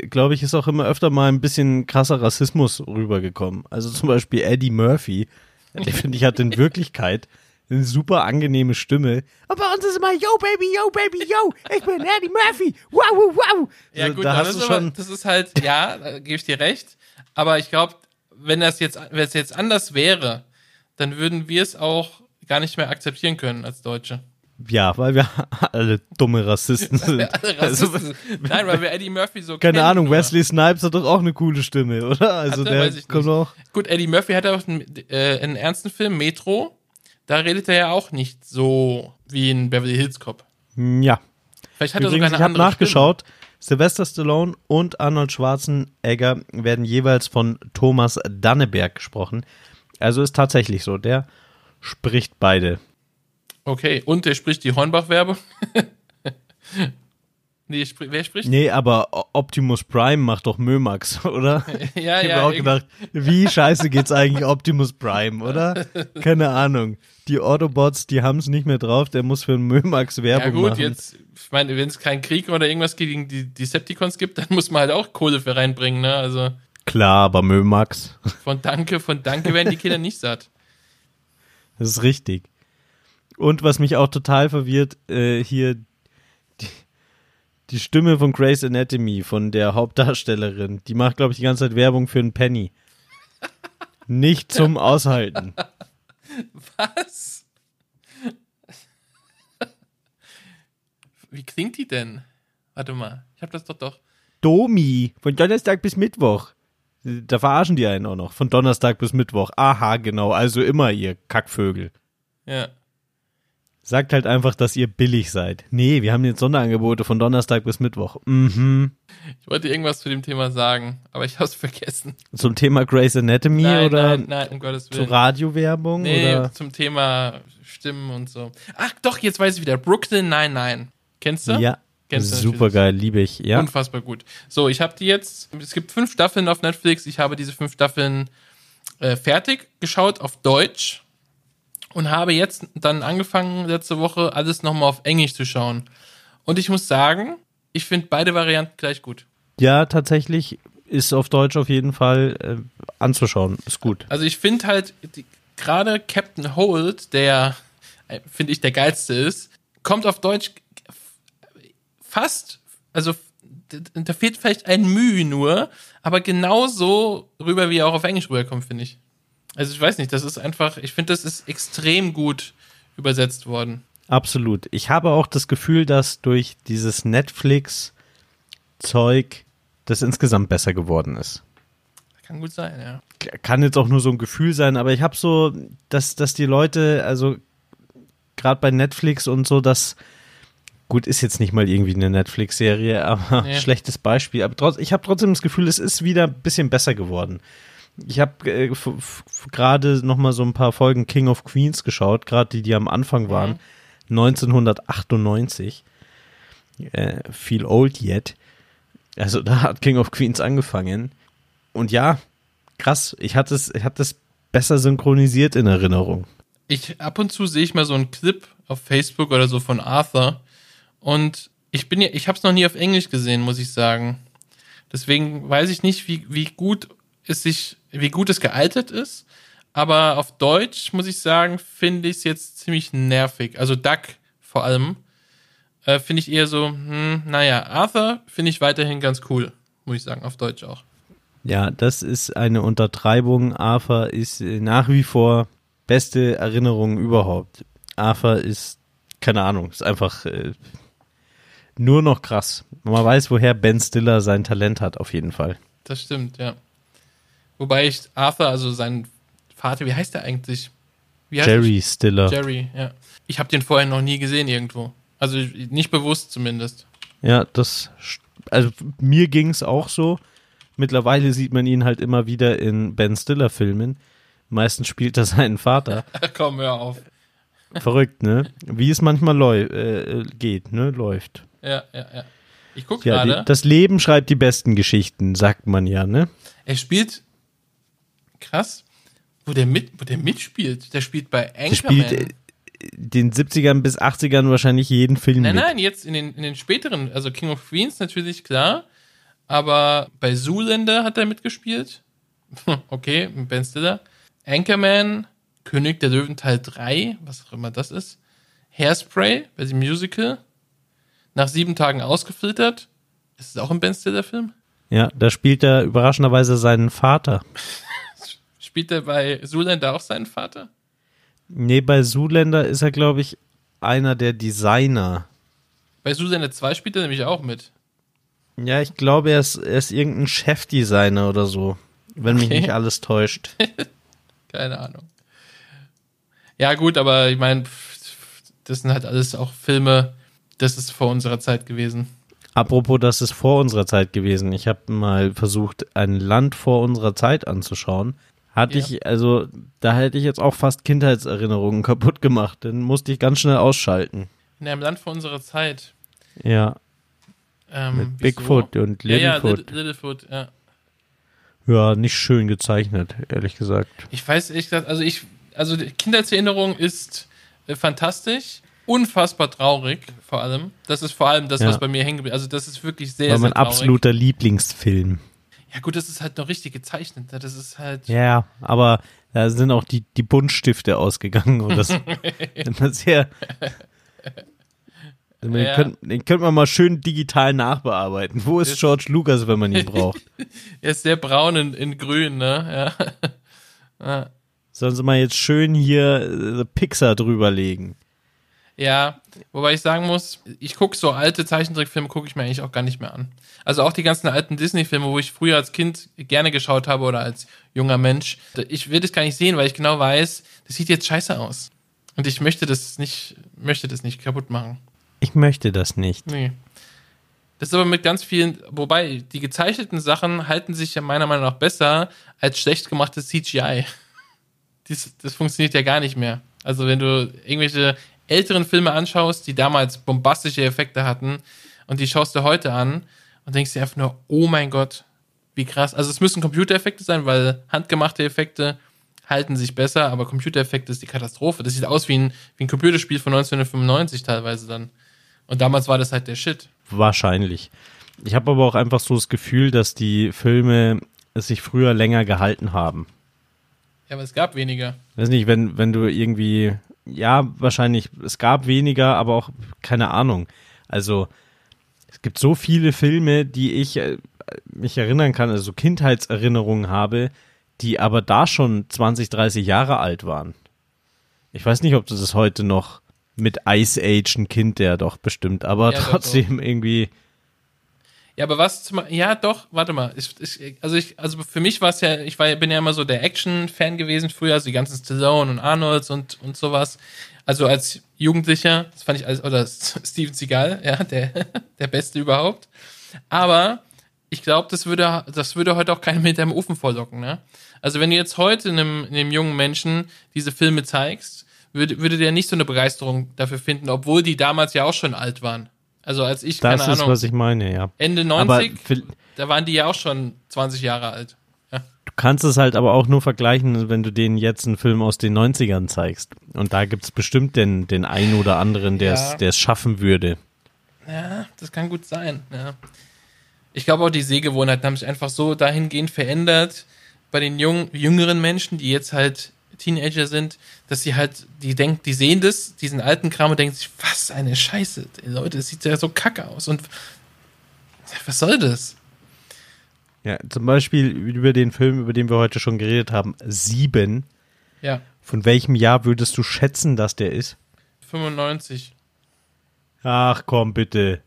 glaube ich, ist auch immer öfter mal ein bisschen krasser Rassismus rübergekommen. Also zum Beispiel Eddie Murphy, der finde ich hat in Wirklichkeit eine super angenehme Stimme. Und bei uns ist immer, yo baby, yo baby, yo, ich bin Eddie Murphy, wow, wow, wow. Ja, gut, da hast das, du aber, schon, das ist halt, ja, da gebe ich dir recht. Aber ich glaube, wenn das jetzt, wenn es jetzt anders wäre, dann würden wir es auch gar nicht mehr akzeptieren können als Deutsche. ja, weil wir alle dumme Rassisten sind. Alle Also, Rassisten. Nein, weil wir Eddie Murphy so keine kennen, Ahnung, nur. Wesley Snipes hat doch auch eine coole Stimme, oder? Also Hat er? der Weiß ich kommt auch. Gut, Eddie Murphy hat auch einen, äh, einen ernsten Film, Metro. Da redet er ja auch nicht so wie in Beverly Hills Cop. Ja. Vielleicht hat er Übrigens, sogar ich eine habe andere nachgeschaut. Sylvester Stallone und Arnold Schwarzenegger werden jeweils von Thomas Danneberg gesprochen. Also ist tatsächlich so. Der spricht beide. Stimme. Okay, und der spricht die Hornbach-Werbung. nee, spr wer spricht? Nee, aber Optimus Prime macht doch Mömax, oder? ja, ich ja. habe auch gedacht, wie scheiße geht's eigentlich Optimus Prime, oder? Keine Ahnung. Die Autobots, die haben es nicht mehr drauf, der muss für einen Mömax ja Werbung gut, machen. jetzt, ich meine, wenn es keinen Krieg oder irgendwas gegen die Decepticons gibt, dann muss man halt auch Kohle für reinbringen, ne? Also Klar, aber Mömax, von Danke, von Danke werden die Kinder nicht satt. das ist richtig. Und was mich auch total verwirrt, äh, hier die, die Stimme von Grey's Anatomy, von der Hauptdarstellerin, die macht, glaube ich, die ganze Zeit Werbung für einen Penny. Nicht zum Aushalten. Was? Wie klingt die denn? Warte mal, ich habe das doch doch. Domi, von Donnerstag bis Mittwoch. Da verarschen die einen auch noch. Von Donnerstag bis Mittwoch. Aha, genau. Also immer ihr Kackvögel. Ja. Sagt halt einfach, dass ihr billig seid. Nee, wir haben jetzt Sonderangebote von Donnerstag bis Mittwoch. Mhm. Ich wollte irgendwas zu dem Thema sagen, aber ich habe es vergessen. Zum Thema Grey's Anatomy nein, oder nein, nein, um Gottes zur Willen. Radiowerbung nee, oder? zum Thema Stimmen und so. Ach doch, jetzt weiß ich wieder. Brooklyn, nein, nein. Kennst du? Ja. Kennst du Super geil, liebe ich. Ja. Unfassbar gut. So, ich habe die jetzt, es gibt fünf Staffeln auf Netflix. Ich habe diese fünf Staffeln äh, fertig geschaut auf Deutsch und habe jetzt dann angefangen, letzte Woche alles nochmal auf Englisch zu schauen. Und ich muss sagen, ich finde beide Varianten gleich gut. Ja, tatsächlich ist auf Deutsch auf jeden Fall äh, anzuschauen. Ist gut. Also ich finde halt, gerade Captain Holt, der, äh, finde ich, der geilste ist, kommt auf Deutsch fast, also da fehlt vielleicht ein Mühe nur, aber genauso rüber, wie er auch auf Englisch rüberkommt, finde ich. Also ich weiß nicht, das ist einfach, ich finde, das ist extrem gut übersetzt worden. Absolut. Ich habe auch das Gefühl, dass durch dieses Netflix-Zeug das insgesamt besser geworden ist. Kann gut sein, ja. Kann jetzt auch nur so ein Gefühl sein, aber ich habe so, dass, dass die Leute, also gerade bei Netflix und so, das gut ist jetzt nicht mal irgendwie eine Netflix-Serie, aber Nee. schlechtes Beispiel. Aber trotz, ich habe trotzdem das Gefühl, es ist wieder ein bisschen besser geworden. Ich habe äh, gerade noch mal so ein paar Folgen King of Queens geschaut, gerade die, die am Anfang waren, 1998. Äh, feel old yet. Also da hat King of Queens angefangen. Und ja, krass. Ich hatte es, ich hatte es besser synchronisiert in Erinnerung. ich ab und zu sehe ich mal so einen Clip auf Facebook oder so von Arthur und ich bin ja, ich habe es noch nie auf Englisch gesehen, muss ich sagen. Deswegen weiß ich nicht, wie, wie gut es sich, wie gut es gealtert ist. Aber auf Deutsch muss ich sagen, finde ich es jetzt ziemlich nervig. Also Duck vor allem äh, finde ich eher so, hm, naja, Arthur finde ich weiterhin ganz cool, muss ich sagen, auf Deutsch auch. Ja, das ist eine Untertreibung. Arthur ist äh, nach wie vor beste Erinnerung überhaupt. Arthur ist, keine Ahnung, ist einfach äh, nur noch krass. Man weiß, woher Ben Stiller sein Talent hat, auf jeden Fall. Das stimmt, ja. Wobei ich Arthur, also sein Vater, wie heißt der eigentlich? Heißt Jerry Stiller. der? Jerry, ja. Ich habe den vorher noch nie gesehen irgendwo. Also nicht bewusst zumindest. Ja, das, also mir ging's auch so. Mittlerweile sieht man ihn halt immer wieder in Ben Stiller Filmen. Meistens spielt er seinen Vater. Komm, hör auf. Verrückt, ne? Wie es manchmal läu äh, geht, ne? Läuft. Ja, ja, ja. Ich gucke Ja, gerade. die, das Leben schreibt die besten Geschichten, sagt man ja, ne? Er spielt krass, wo der mit, wo der mitspielt. Der spielt bei Der Anchorman. spielt äh, den 70ern bis 80ern wahrscheinlich jeden Film Nein, mit. nein, jetzt in den, in den späteren, also King of Queens natürlich, klar. Aber bei Zoolander hat er mitgespielt. okay, mit Ben Stiller. Anchorman, König der Löwen Teil 3, was auch immer das ist. Hairspray, bei dem Musical. Nach sieben Tagen ausgefiltert. Ist es auch ein Ben Stiller-Film? Ja, da spielt er überraschenderweise seinen Vater. Spielt er bei Zoolander auch seinen Vater? Nee, bei Zoolander ist er, glaube ich, einer der Designer. Bei Zoolander 2 spielt er nämlich auch mit. Ja, ich glaube, er ist, er ist irgendein Chefdesigner oder so. Wenn mich Okay. nicht alles täuscht. Keine Ahnung. Ja, gut, aber ich meine, das sind halt alles auch Filme, das ist vor unserer Zeit gewesen. Apropos, das ist vor unserer Zeit gewesen. Ich habe mal versucht, ein Land vor unserer Zeit anzuschauen. Hatte Ja. ich, also, da hätte ich jetzt auch fast Kindheitserinnerungen kaputt gemacht. Dann musste ich ganz schnell ausschalten. In einem Land vor unserer Zeit. Ja, Ähm, mit wieso? Bigfoot und Ja, ja, Littlefoot. Little- Littlefoot, ja. Ja, nicht schön gezeichnet, ehrlich gesagt. Ich weiß ehrlich gesagt, also ich, also die Kindheitserinnerung ist äh, fantastisch, unfassbar traurig, vor allem. Das ist vor allem das, Ja. was bei mir hängen geblieben Also das ist wirklich sehr, War sehr mein traurig. absoluter Lieblingsfilm. Ja gut, das ist halt noch richtig gezeichnet. ne? Das ist halt. Ja, aber da sind auch die, die Buntstifte ausgegangen und das, das sehr. Den, Ja. könnt, den könnte man mal schön digital nachbearbeiten. Wo ist George Lucas, wenn man ihn braucht? Er ist sehr braun in, in grün, ne? Ja. Sollen sie mal jetzt schön hier äh, Pixar drüberlegen? Ja, wobei ich sagen muss, ich gucke so alte Zeichentrickfilme, gucke ich mir eigentlich auch gar nicht mehr an. Also auch die ganzen alten Disney-Filme, wo ich früher als Kind gerne geschaut habe oder als junger Mensch. Ich will das gar nicht sehen, weil ich genau weiß, das sieht jetzt scheiße aus. Und ich möchte das nicht, möchte das nicht kaputt machen. Ich möchte das nicht. Nee. Das ist aber mit ganz vielen, wobei die gezeichneten Sachen halten sich ja meiner Meinung nach besser als schlecht gemachtes CGI. Dies, das funktioniert ja gar nicht mehr. Also wenn du irgendwelche älteren Filme anschaust, die damals bombastische Effekte hatten Und die schaust du heute an und denkst dir einfach nur, oh mein Gott, wie krass. Also es müssen Computereffekte sein, weil handgemachte Effekte halten sich besser, aber Computereffekte ist die Katastrophe. Das sieht aus wie ein, wie ein Computerspiel von 1995 teilweise dann. Und damals war das halt der Shit. Wahrscheinlich. Ich habe aber auch einfach so das Gefühl, dass die Filme sich früher länger gehalten haben. Ja, aber es gab weniger. Weiß nicht, wenn, wenn du irgendwie, ja, wahrscheinlich, es gab weniger, aber auch keine Ahnung. Also, es gibt so viele Filme, die ich äh, mich erinnern kann, also Kindheitserinnerungen habe, die aber da schon 20, 30 Jahre alt waren. Ich weiß nicht, ob das heute noch mit Ice Age ein Kind, der doch bestimmt, aber Ja, doch, trotzdem irgendwie. Ja, aber was zum, ja doch, warte mal. Ich, ich, also ich, also für mich war es ja, ich war, bin ja immer so der Action-Fan gewesen früher, also die ganzen Stallone und Arnolds und, und sowas. Also als Jugendlicher, das fand ich alles, oder Steven Seagal, ja, der, der Beste überhaupt. Aber ich glaube, das würde, das würde heute auch keinen mit dem Ofen vorlocken, ne? Also wenn du jetzt heute einem, einem jungen Menschen diese Filme zeigst, würde, würde der nicht so eine Begeisterung dafür finden, obwohl die damals ja auch schon alt waren. Also als ich, Das keine ist, Ahnung, was ich meine, ja. Ende Aber 90, vi- da waren die ja auch schon 20 Jahre alt. Ja. Du kannst es halt aber auch nur vergleichen, wenn du denen jetzt einen Film aus den 90ern zeigst. Und da gibt's bestimmt den, den einen oder anderen, der es Ja. es schaffen würde. ja, das kann gut sein. Ja. Ich glaube auch, die Sehgewohnheiten haben sich einfach so dahingehend verändert bei den jungen, jüngeren Menschen, die jetzt halt Teenager sind, dass sie halt, die denken, die sehen das, diesen alten Kram und denken sich, was eine Scheiße. Leute, das sieht ja so kacke aus. Und was soll das? Ja, zum Beispiel über den Film, über den wir heute schon geredet haben, Sieben. Ja, Von welchem Jahr würdest du schätzen, dass der ist? 95. Ach komm, bitte.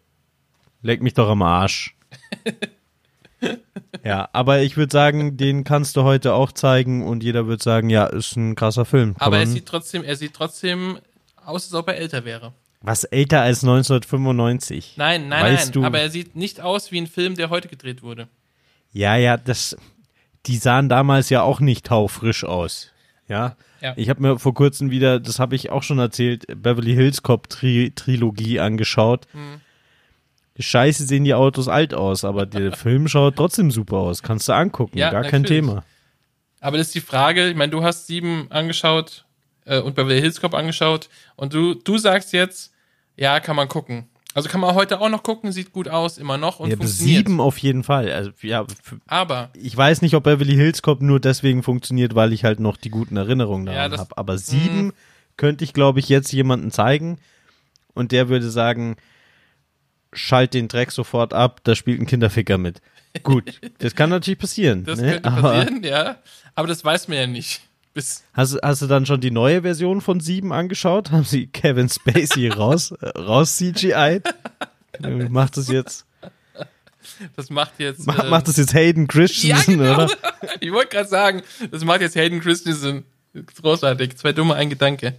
Leck mich doch am Arsch. ja, aber ich würde sagen, den kannst du heute auch zeigen und jeder wird sagen, ja, ist ein krasser Film. Kann Aber er sieht trotzdem, er sieht trotzdem aus, als ob er älter wäre. was älter als 1995? Nein, nein, Weißt nein. du- Aber er sieht nicht aus wie ein Film, der heute gedreht wurde. Ja, ja, das, die sahen damals ja auch nicht taufrisch aus. Ja. Ja. Ich habe mir vor kurzem wieder, das habe ich auch schon erzählt, Beverly Hills Cop Tri Trilogie angeschaut. Hm. Scheiße sehen die Autos alt aus, aber der Film schaut trotzdem super aus. Kannst du angucken, Ja, gar kein natürlich. Thema. Aber das ist die Frage, ich meine, du hast sieben angeschaut äh, und Beverly Hills Cop angeschaut und du, du sagst jetzt, ja, kann man gucken. Also kann man heute auch noch gucken, sieht gut aus, immer noch und Ja, funktioniert. sieben auf jeden Fall. Also, ja, Aber, ich weiß nicht, ob Beverly Hills Cop nur deswegen funktioniert, weil ich halt noch die guten Erinnerungen Ja, daran das- habe. Aber sieben könnte ich, glaube ich, jetzt jemanden zeigen und der würde sagen, schalt den Dreck sofort ab, da spielt ein Kinderficker mit. Gut, das kann natürlich passieren. das ne? könnte Aber passieren, ja. Aber das weiß man ja nicht. Bis, Hast, hast du dann schon die neue Version von sieben angeschaut? Haben sie Kevin Spacey raus, raus CGI? Macht das jetzt, das macht jetzt. macht, äh, macht das jetzt Hayden ja, Christensen, genau. oder? Ich wollte gerade sagen, das macht jetzt Hayden Christensen. Großartig. Zwei dumme, ein Gedanke.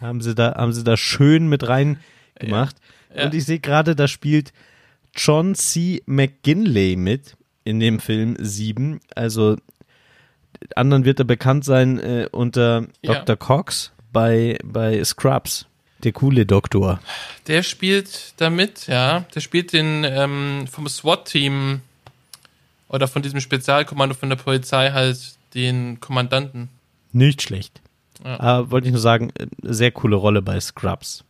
Haben sie da, haben sie da schön mit rein gemacht. Ja. Und ich sehe gerade, da spielt John C. McGinley mit in dem Film 7. Also anderen wird er bekannt sein äh, unter Ja. Dr. Cox bei, bei Scrubs. Der coole Doktor. Der spielt damit, ja. Der spielt den ähm, vom SWAT-Team oder von diesem Spezialkommando von der Polizei halt den Kommandanten. Nicht schlecht. Ja. Äh, wollte ich nur sagen, äh, sehr coole Rolle bei Scrubs.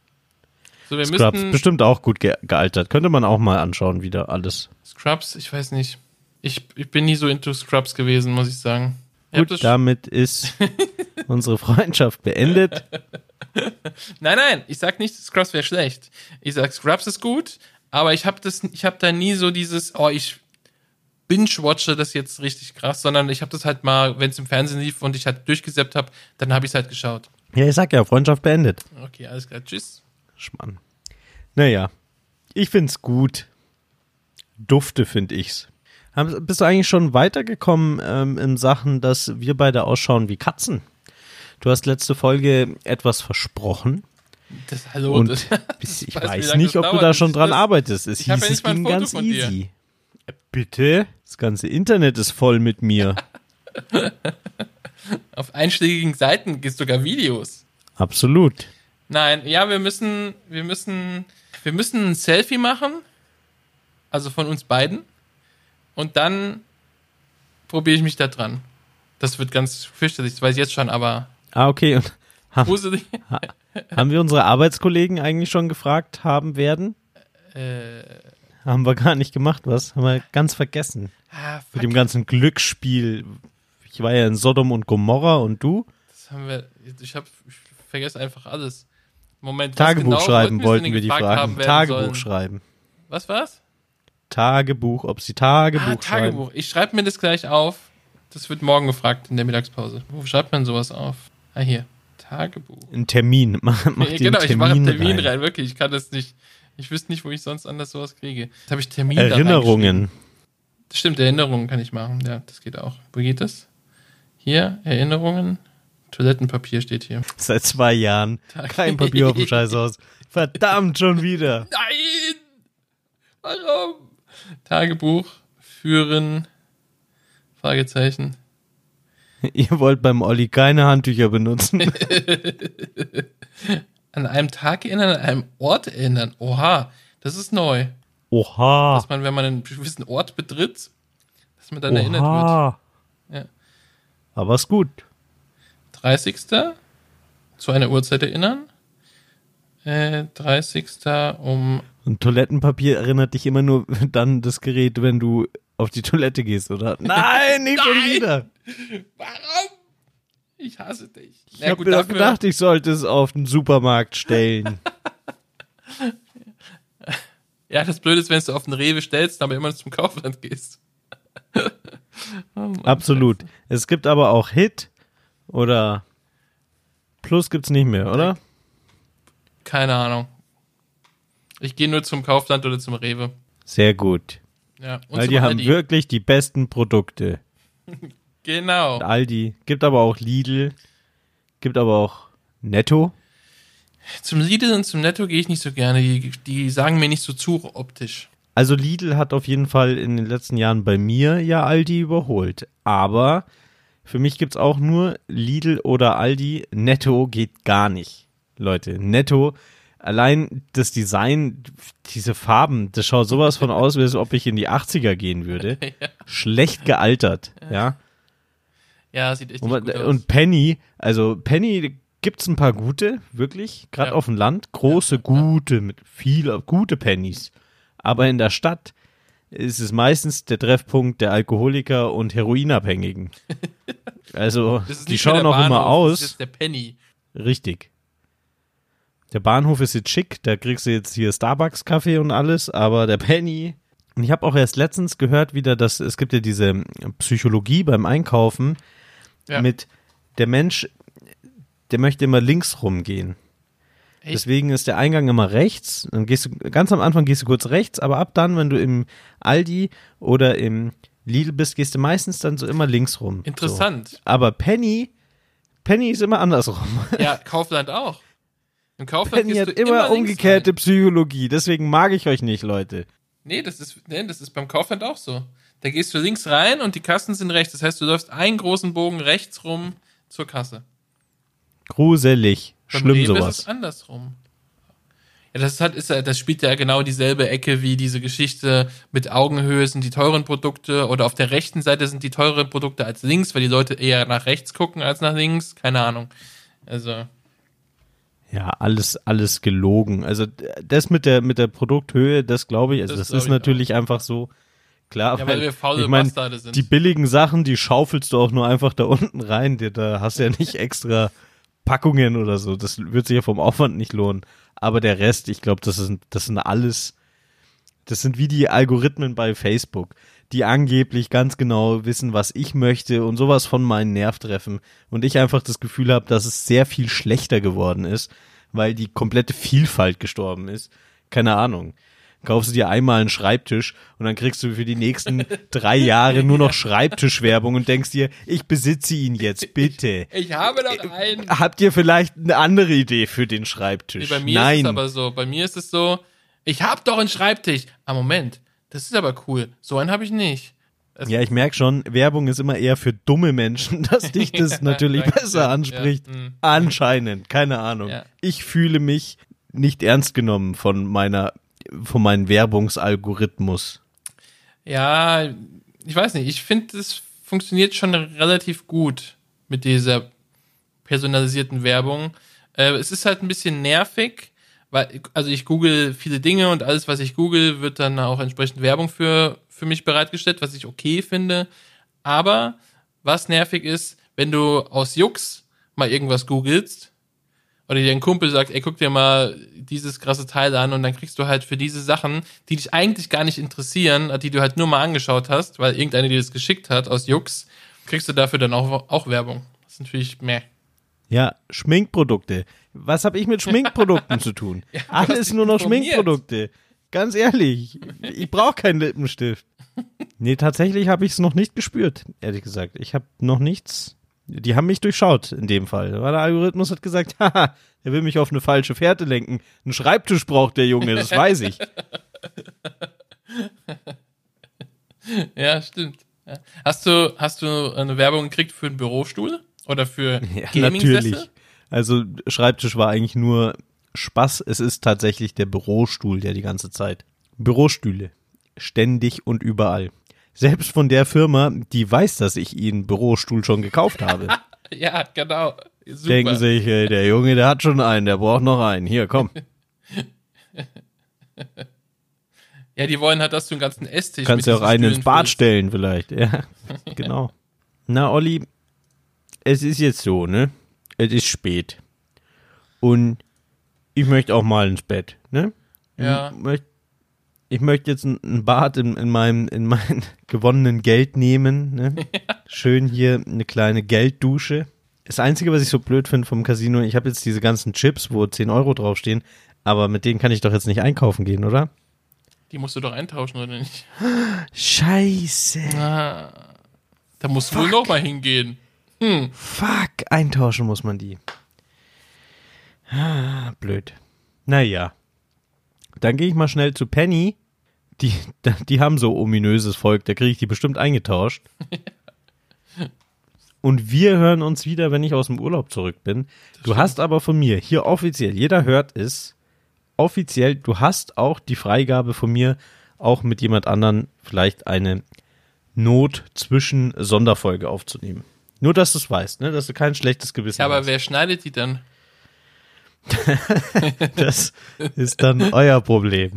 So, Scrubs, bestimmt auch gut ge gealtert. Könnte man auch mal anschauen, wieder alles. Scrubs, ich weiß nicht. Ich, ich bin nie so into Scrubs gewesen, muss ich sagen. Ich hab Gut, das- damit ist unsere Freundschaft beendet. Nein, nein, ich sag nicht, Scrubs wäre schlecht. Ich sag, Scrubs ist gut, aber ich habe das, ich habe da nie so dieses, oh, ich binge-watche das jetzt richtig krass, sondern ich habe das halt mal, wenn es im Fernsehen lief und ich halt durchgesäppt habe, dann habe ich es halt geschaut. Ja, ich sag ja, Freundschaft beendet. Okay, alles klar, tschüss. Schmann. Naja, ich find's gut. Dufte find ich's. Bist du eigentlich schon weitergekommen ähm, in Sachen, dass wir beide ausschauen wie Katzen? Du hast letzte Folge etwas versprochen Das, hallo, und das, bis- ich weiß, weiß nicht, das ob du da schon dran das- arbeitest. Es hieß, ja es ging ganz von dir. easy. Bitte? Das ganze Internet ist voll mit mir. auf einschlägigen Seiten gibt es sogar Videos. Absolut. Nein, ja, wir müssen, wir müssen, wir müssen ein Selfie machen. Also von uns beiden. Und dann probiere ich mich da dran. Das wird ganz fürchterlich, das weiß ich jetzt schon, aber Ah, okay. Und haben, gruselig. haben wir unsere Arbeitskollegen eigentlich schon gefragt haben werden? Äh, Haben wir gar nicht gemacht, was? Haben wir ganz vergessen. ah, Mit dem ganzen Glücksspiel. Ich war ja in Sodom und Gomorra und du? das haben wir, ich habe ich vergesse einfach alles. Moment, Tagebuch genau schreiben wollten wir die fragen. Tagebuch sollen? schreiben. Was war's? Tagebuch, ob sie Tagebuch Ah, schreiben. Tagebuch. Ich schreibe mir das gleich auf. Das wird morgen gefragt in der Mittagspause. Wo schreibt man sowas auf? Ah, hier. Tagebuch. Ein Termin. Mach, mach Ja, genau, einen ich mache Termin, Termin rein. rein. wirklich. Ich kann das nicht. Ich wüsste nicht, wo ich sonst anders sowas kriege. Jetzt habe ich Termin Erinnerungen. Das stimmt, Erinnerungen kann ich machen. Ja, das geht auch. Wo geht das? Hier, Erinnerungen. Toilettenpapier steht hier. Seit zwei Jahren. Kein Papier auf dem Scheißhaus. Verdammt, schon wieder. Nein! Warum? Tagebuch führen. Fragezeichen. Ihr wollt beim Olli keine Handtücher benutzen. An einem Tag erinnern, an einem Ort erinnern. Oha, das ist neu. Oha. Dass man, wenn man einen gewissen Ort betritt, dass man dann erinnert wird. Oha. Ja. Aber ist gut. 30. zu einer Uhrzeit erinnern. Äh, 30. um. Und Toilettenpapier erinnert dich immer nur dann das Gerät, wenn du auf die Toilette gehst, oder? Nein, nicht schon Nein! wieder. Warum? Ich hasse dich. Ich Ja, hab gut, mir doch gedacht, ich sollte es auf den Supermarkt stellen. Ja, das Blöde ist, wenn du auf den Rewe stellst, aber immer zum Kaufland gehst. Oh Mann. Absolut. Es gibt aber auch Hit oder Plus gibt's nicht mehr, oder? Keine Ahnung. Ich gehe nur zum Kaufland oder zum Rewe. Sehr gut. Ja, Weil die haben Aldi. wirklich die besten Produkte. Genau. Aldi, gibt aber auch Lidl, gibt aber auch Netto. Zum Lidl und zum Netto gehe ich nicht so gerne. Die, die sagen mir nicht so zu optisch. Also Lidl hat auf jeden Fall in den letzten Jahren bei mir ja Aldi überholt. Aber für mich gibt's auch nur Lidl oder Aldi. Netto geht gar nicht. Leute, Netto, allein das Design, diese Farben, das schaut sowas von aus, als ob ich in die 80er gehen würde. Schlecht gealtert, ja. Ja, sieht echt nicht Und, gut aus. und Penny, also Penny gibt's ein paar gute, wirklich, gerade Ja. auf dem Land, große, gute, mit viel gute Pennies. Aber in der Stadt ist es meistens der Treffpunkt der Alkoholiker und Heroinabhängigen. Also, die schauen auch immer aus. Das ist der Penny. Richtig. Der Bahnhof ist jetzt schick, da kriegst du jetzt hier Starbucks-Kaffee und alles, aber der Penny. Und ich habe auch erst letztens gehört wieder, dass es gibt ja diese Psychologie beim Einkaufen Ja. mit der Mensch, der möchte immer links rumgehen. Echt? Deswegen ist der Eingang immer rechts. Dann gehst du ganz am Anfang gehst du kurz rechts, aber ab dann, wenn du im Aldi oder im Lidl bist, gehst du meistens dann so immer links rum. Interessant. So. Aber Penny, Penny ist immer andersrum. Ja, Kaufland auch. Im Kaufland Penny gehst hat immer, links umgekehrte rein. Psychologie, deswegen mag ich euch nicht, Leute. Nee, das ist, nee, das ist beim Kaufland auch so. Da gehst du links rein und die Kassen sind rechts. Das heißt, du läufst einen großen Bogen rechts rum zur Kasse. Gruselig. Beim Schlimm Rewe ist sowas. es andersrum. Ja, das hat, ist, ja- das spielt ja genau dieselbe Ecke wie diese Geschichte mit Augenhöhe sind die teuren Produkte oder auf der rechten Seite sind die teuren Produkte als links, weil die Leute eher nach rechts gucken als nach links. Keine Ahnung. Also, Ja, alles, alles gelogen. Also das mit der, mit der Produkthöhe, das glaube ich, also Das das, ist ich natürlich einfach so. Klar, Ja, weil wir faule ich mein, Bastarde sind. die billigen Sachen, die schaufelst du auch nur einfach da unten rein. Da hast du ja nicht extra Packungen oder so. Das wird sich ja vom Aufwand nicht lohnen. Aber der Rest, ich glaube, das sind, das sind alles, das sind wie die Algorithmen bei Facebook, die angeblich ganz genau wissen, was ich möchte und sowas von meinen Nerv treffen. Und ich einfach das Gefühl habe, dass es sehr viel schlechter geworden ist, weil die komplette Vielfalt gestorben ist. Keine Ahnung. Kaufst du dir einmal einen Schreibtisch und dann kriegst du für die nächsten drei Jahre nur noch Schreibtischwerbung und denkst dir, ich besitze ihn jetzt, bitte. ich habe doch einen. Habt ihr vielleicht eine andere Idee für den Schreibtisch? Nee, bei mir Nein. ist es aber so. Bei mir ist es so, ich habe doch einen Schreibtisch. Ah, Moment. Das ist aber cool. So einen habe ich nicht. Es- Ja, ich merke schon, Werbung ist immer eher für dumme Menschen, dass dich das natürlich besser anspricht. Ja, mm. Anscheinend, keine Ahnung. Ja. Ich fühle mich nicht ernst genommen von meiner, von meinem Werbungsalgorithmus. Ja, ich weiß nicht. Ich finde, es funktioniert schon relativ gut mit dieser personalisierten Werbung. Äh, es ist halt ein bisschen nervig, weil, also ich google viele Dinge und alles, was ich google, wird dann auch entsprechend Werbung für, für mich bereitgestellt, was ich okay finde. Aber was nervig ist, wenn du aus Jux mal irgendwas googelst oder dir ein Kumpel sagt, ey, guck dir mal dieses krasse Teil an und dann kriegst du halt für diese Sachen, die dich eigentlich gar nicht interessieren, die du halt nur mal angeschaut hast, weil irgendeiner dir das geschickt hat aus Jux, kriegst du dafür dann auch, auch Werbung. Das ist natürlich mehr. Ja, Schminkprodukte. Was habe ich mit Schminkprodukten zu tun? Alles dich nur noch informiert. Schminkprodukte. Ganz ehrlich, ich brauche keinen Lippenstift. Nee, tatsächlich habe ich es noch nicht gespürt, ehrlich gesagt. Ich habe noch nichts. Die haben mich durchschaut in dem Fall. Weil der Algorithmus hat gesagt, haha, er will mich auf eine falsche Fährte lenken. Einen Schreibtisch braucht der Junge, das weiß ich. Ja, stimmt. Hast du, hast du eine Werbung gekriegt für einen Bürostuhl? Oder für Ja, Gaming-Sessel? natürlich. Also Schreibtisch war eigentlich nur Spaß. Es ist tatsächlich der Bürostuhl, der die ganze Zeit. Bürostühle. Ständig und überall. Selbst von der Firma, die weiß, dass ich ihren Bürostuhl schon gekauft habe. Ja, genau. Super. Denken sich, ey, der Junge, der hat schon einen, der braucht noch einen. Hier, komm. Ja, die wollen halt, dass du einen ganzen Esstisch Kannst ja auch einen ins Bad füllst. stellen vielleicht. Ja, genau. Na, Olli, es ist jetzt so, ne? Es ist spät. Und ich möchte auch mal ins Bett, ne? Ja. Ich möcht- Ich möchte jetzt ein Bad in, in meinem in mein gewonnenen Geld nehmen, ne? Schön hier eine kleine Gelddusche. Das Einzige, was ich so blöd finde vom Casino, ich habe jetzt diese ganzen Chips, wo 10 Euro draufstehen, aber mit denen kann ich doch jetzt nicht einkaufen gehen, oder? Die musst du doch eintauschen, oder nicht? Scheiße. Ah, da musst du wohl noch mal hingehen. Fuck, eintauschen muss man die. Ah, blöd. Naja. Dann gehe ich mal schnell zu Penny. Die, die haben so ominöses Volk, da kriege ich die bestimmt eingetauscht. Und wir hören uns wieder, wenn ich aus dem Urlaub zurück bin. Du hast aber von mir, hier offiziell, jeder hört es, offiziell, du hast auch die Freigabe von mir, auch mit jemand anderen vielleicht eine Not zwischen Sonderfolge aufzunehmen. Nur, dass du es weißt, ne? dass du kein schlechtes Gewissen Ja, aber hast. wer schneidet die dann? Das ist dann euer Problem.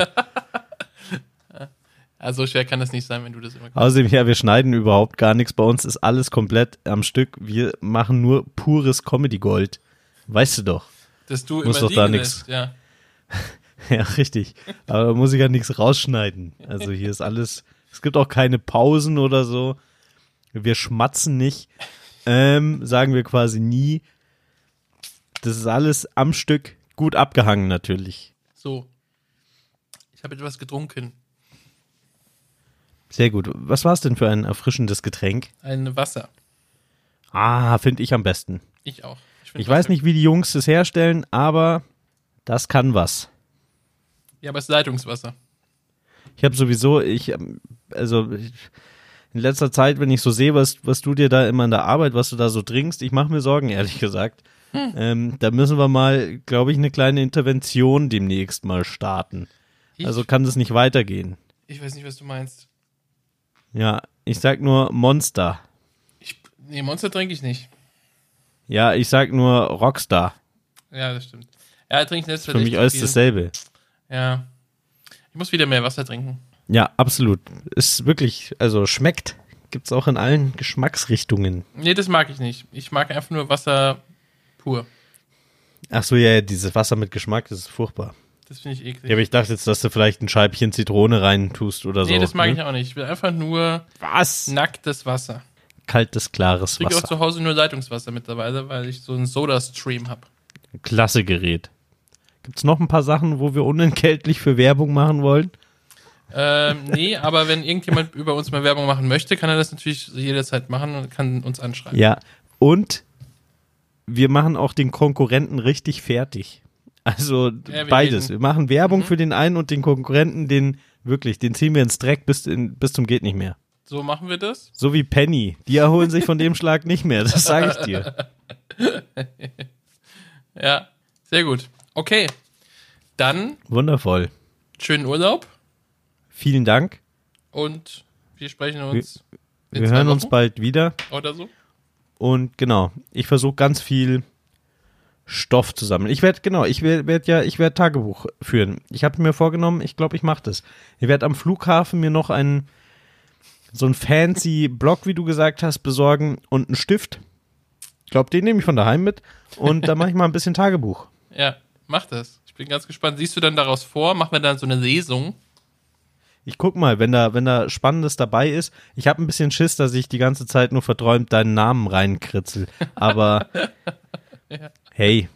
Also schwer kann das nicht sein, wenn du das immer Außerdem, ja, wir schneiden überhaupt gar nichts. Bei uns ist alles komplett am Stück. Wir machen nur pures Comedy-Gold. Weißt du doch. Dass du Muss immer doch da lässt, ja. Ja, richtig. Aber da muss ich ja nichts rausschneiden. Also hier ist alles, es gibt auch keine Pausen oder so. Wir schmatzen nicht. Ähm, sagen wir quasi nie. Das ist alles am Stück gut abgehangen natürlich. So. Ich habe etwas getrunken. Sehr gut. Was war es denn für ein erfrischendes Getränk? Ein Wasser. Ah, finde ich am besten. Ich auch. find Ich weiß nicht, wie die Jungs das herstellen, aber das kann was. Ja, aber es ist Leitungswasser. Ich habe sowieso, ich, ähm, also ich, in letzter Zeit, wenn ich so sehe, was, was du dir da immer in der Arbeit, was du da so trinkst, ich mache mir Sorgen, ehrlich gesagt. Ähm, da müssen wir mal, glaube ich, eine kleine Intervention demnächst mal starten. Ich, Also kann das nicht weitergehen. ich weiß nicht, was du meinst. Ja, ich sag nur Monster. Ich, nee, Monster trinke ich nicht. Ja, ich sag nur Rockstar. Ja, das stimmt. Ja, trinke ich Für mich alles dasselbe. Ja. Ich muss wieder mehr Wasser trinken. Ja, absolut. Ist wirklich, also schmeckt. Gibt's auch in allen Geschmacksrichtungen. Nee, das mag ich nicht. Ich mag einfach nur Wasser pur. Ach so, ja, ja, dieses Wasser mit Geschmack, das ist furchtbar. Das finde ich eklig. Ja, aber ich dachte jetzt, dass du vielleicht ein Scheibchen Zitrone rein tust oder so. nee, das mag ne? ich auch nicht. Ich will einfach nur Was? nacktes Wasser. Kaltes, klares Ich trinke auch Wasser. zu Hause nur Leitungswasser mittlerweile, weil ich so einen Soda-Stream habe. Klasse Gerät. Gibt's noch ein paar Sachen, wo wir unentgeltlich für Werbung machen wollen? Ähm, nee, aber wenn irgendjemand über uns mal Werbung machen möchte, kann er das natürlich jederzeit machen und kann uns anschreiben. Ja. Und wir machen auch den Konkurrenten richtig fertig. Also wir beides. reden. Wir machen Werbung Mhm. für den einen und den Konkurrenten, den wirklich, den ziehen wir ins Dreck bis, in, bis zum geht nicht mehr. So machen wir das. So wie Penny. Die erholen sich von dem Schlag nicht mehr, das sage ich dir. Ja, sehr gut. Okay. Dann Wundervoll. schönen Urlaub Vielen Dank. und wir sprechen uns Wir zwei hören uns bald wieder. oder so. Und genau, ich versuche ganz viel Stoff zu sammeln. Ich werde, genau, ich werde werd ja, ich werde Tagebuch führen. Ich habe mir vorgenommen, ich glaube, ich mache das. Ich werde am Flughafen mir noch einen, so einen fancy Block, wie du gesagt hast, besorgen und einen Stift. Ich glaube, den nehme ich von daheim mit und da mache ich mal ein bisschen Tagebuch. Ja, mach das. Ich bin ganz gespannt. Siehst du dann daraus vor? Machen wir dann so eine Lesung? Ich guck mal, wenn da, wenn da Spannendes dabei ist. Ich habe ein bisschen Schiss, dass ich die ganze Zeit nur verträumt deinen Namen reinkritzel. Aber hey,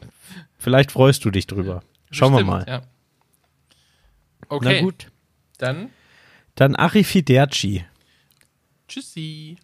vielleicht freust du dich drüber. Schauen Bestimmt, wir mal. Ja. Okay, Na gut. dann Dann Arrivederci. tschüssi.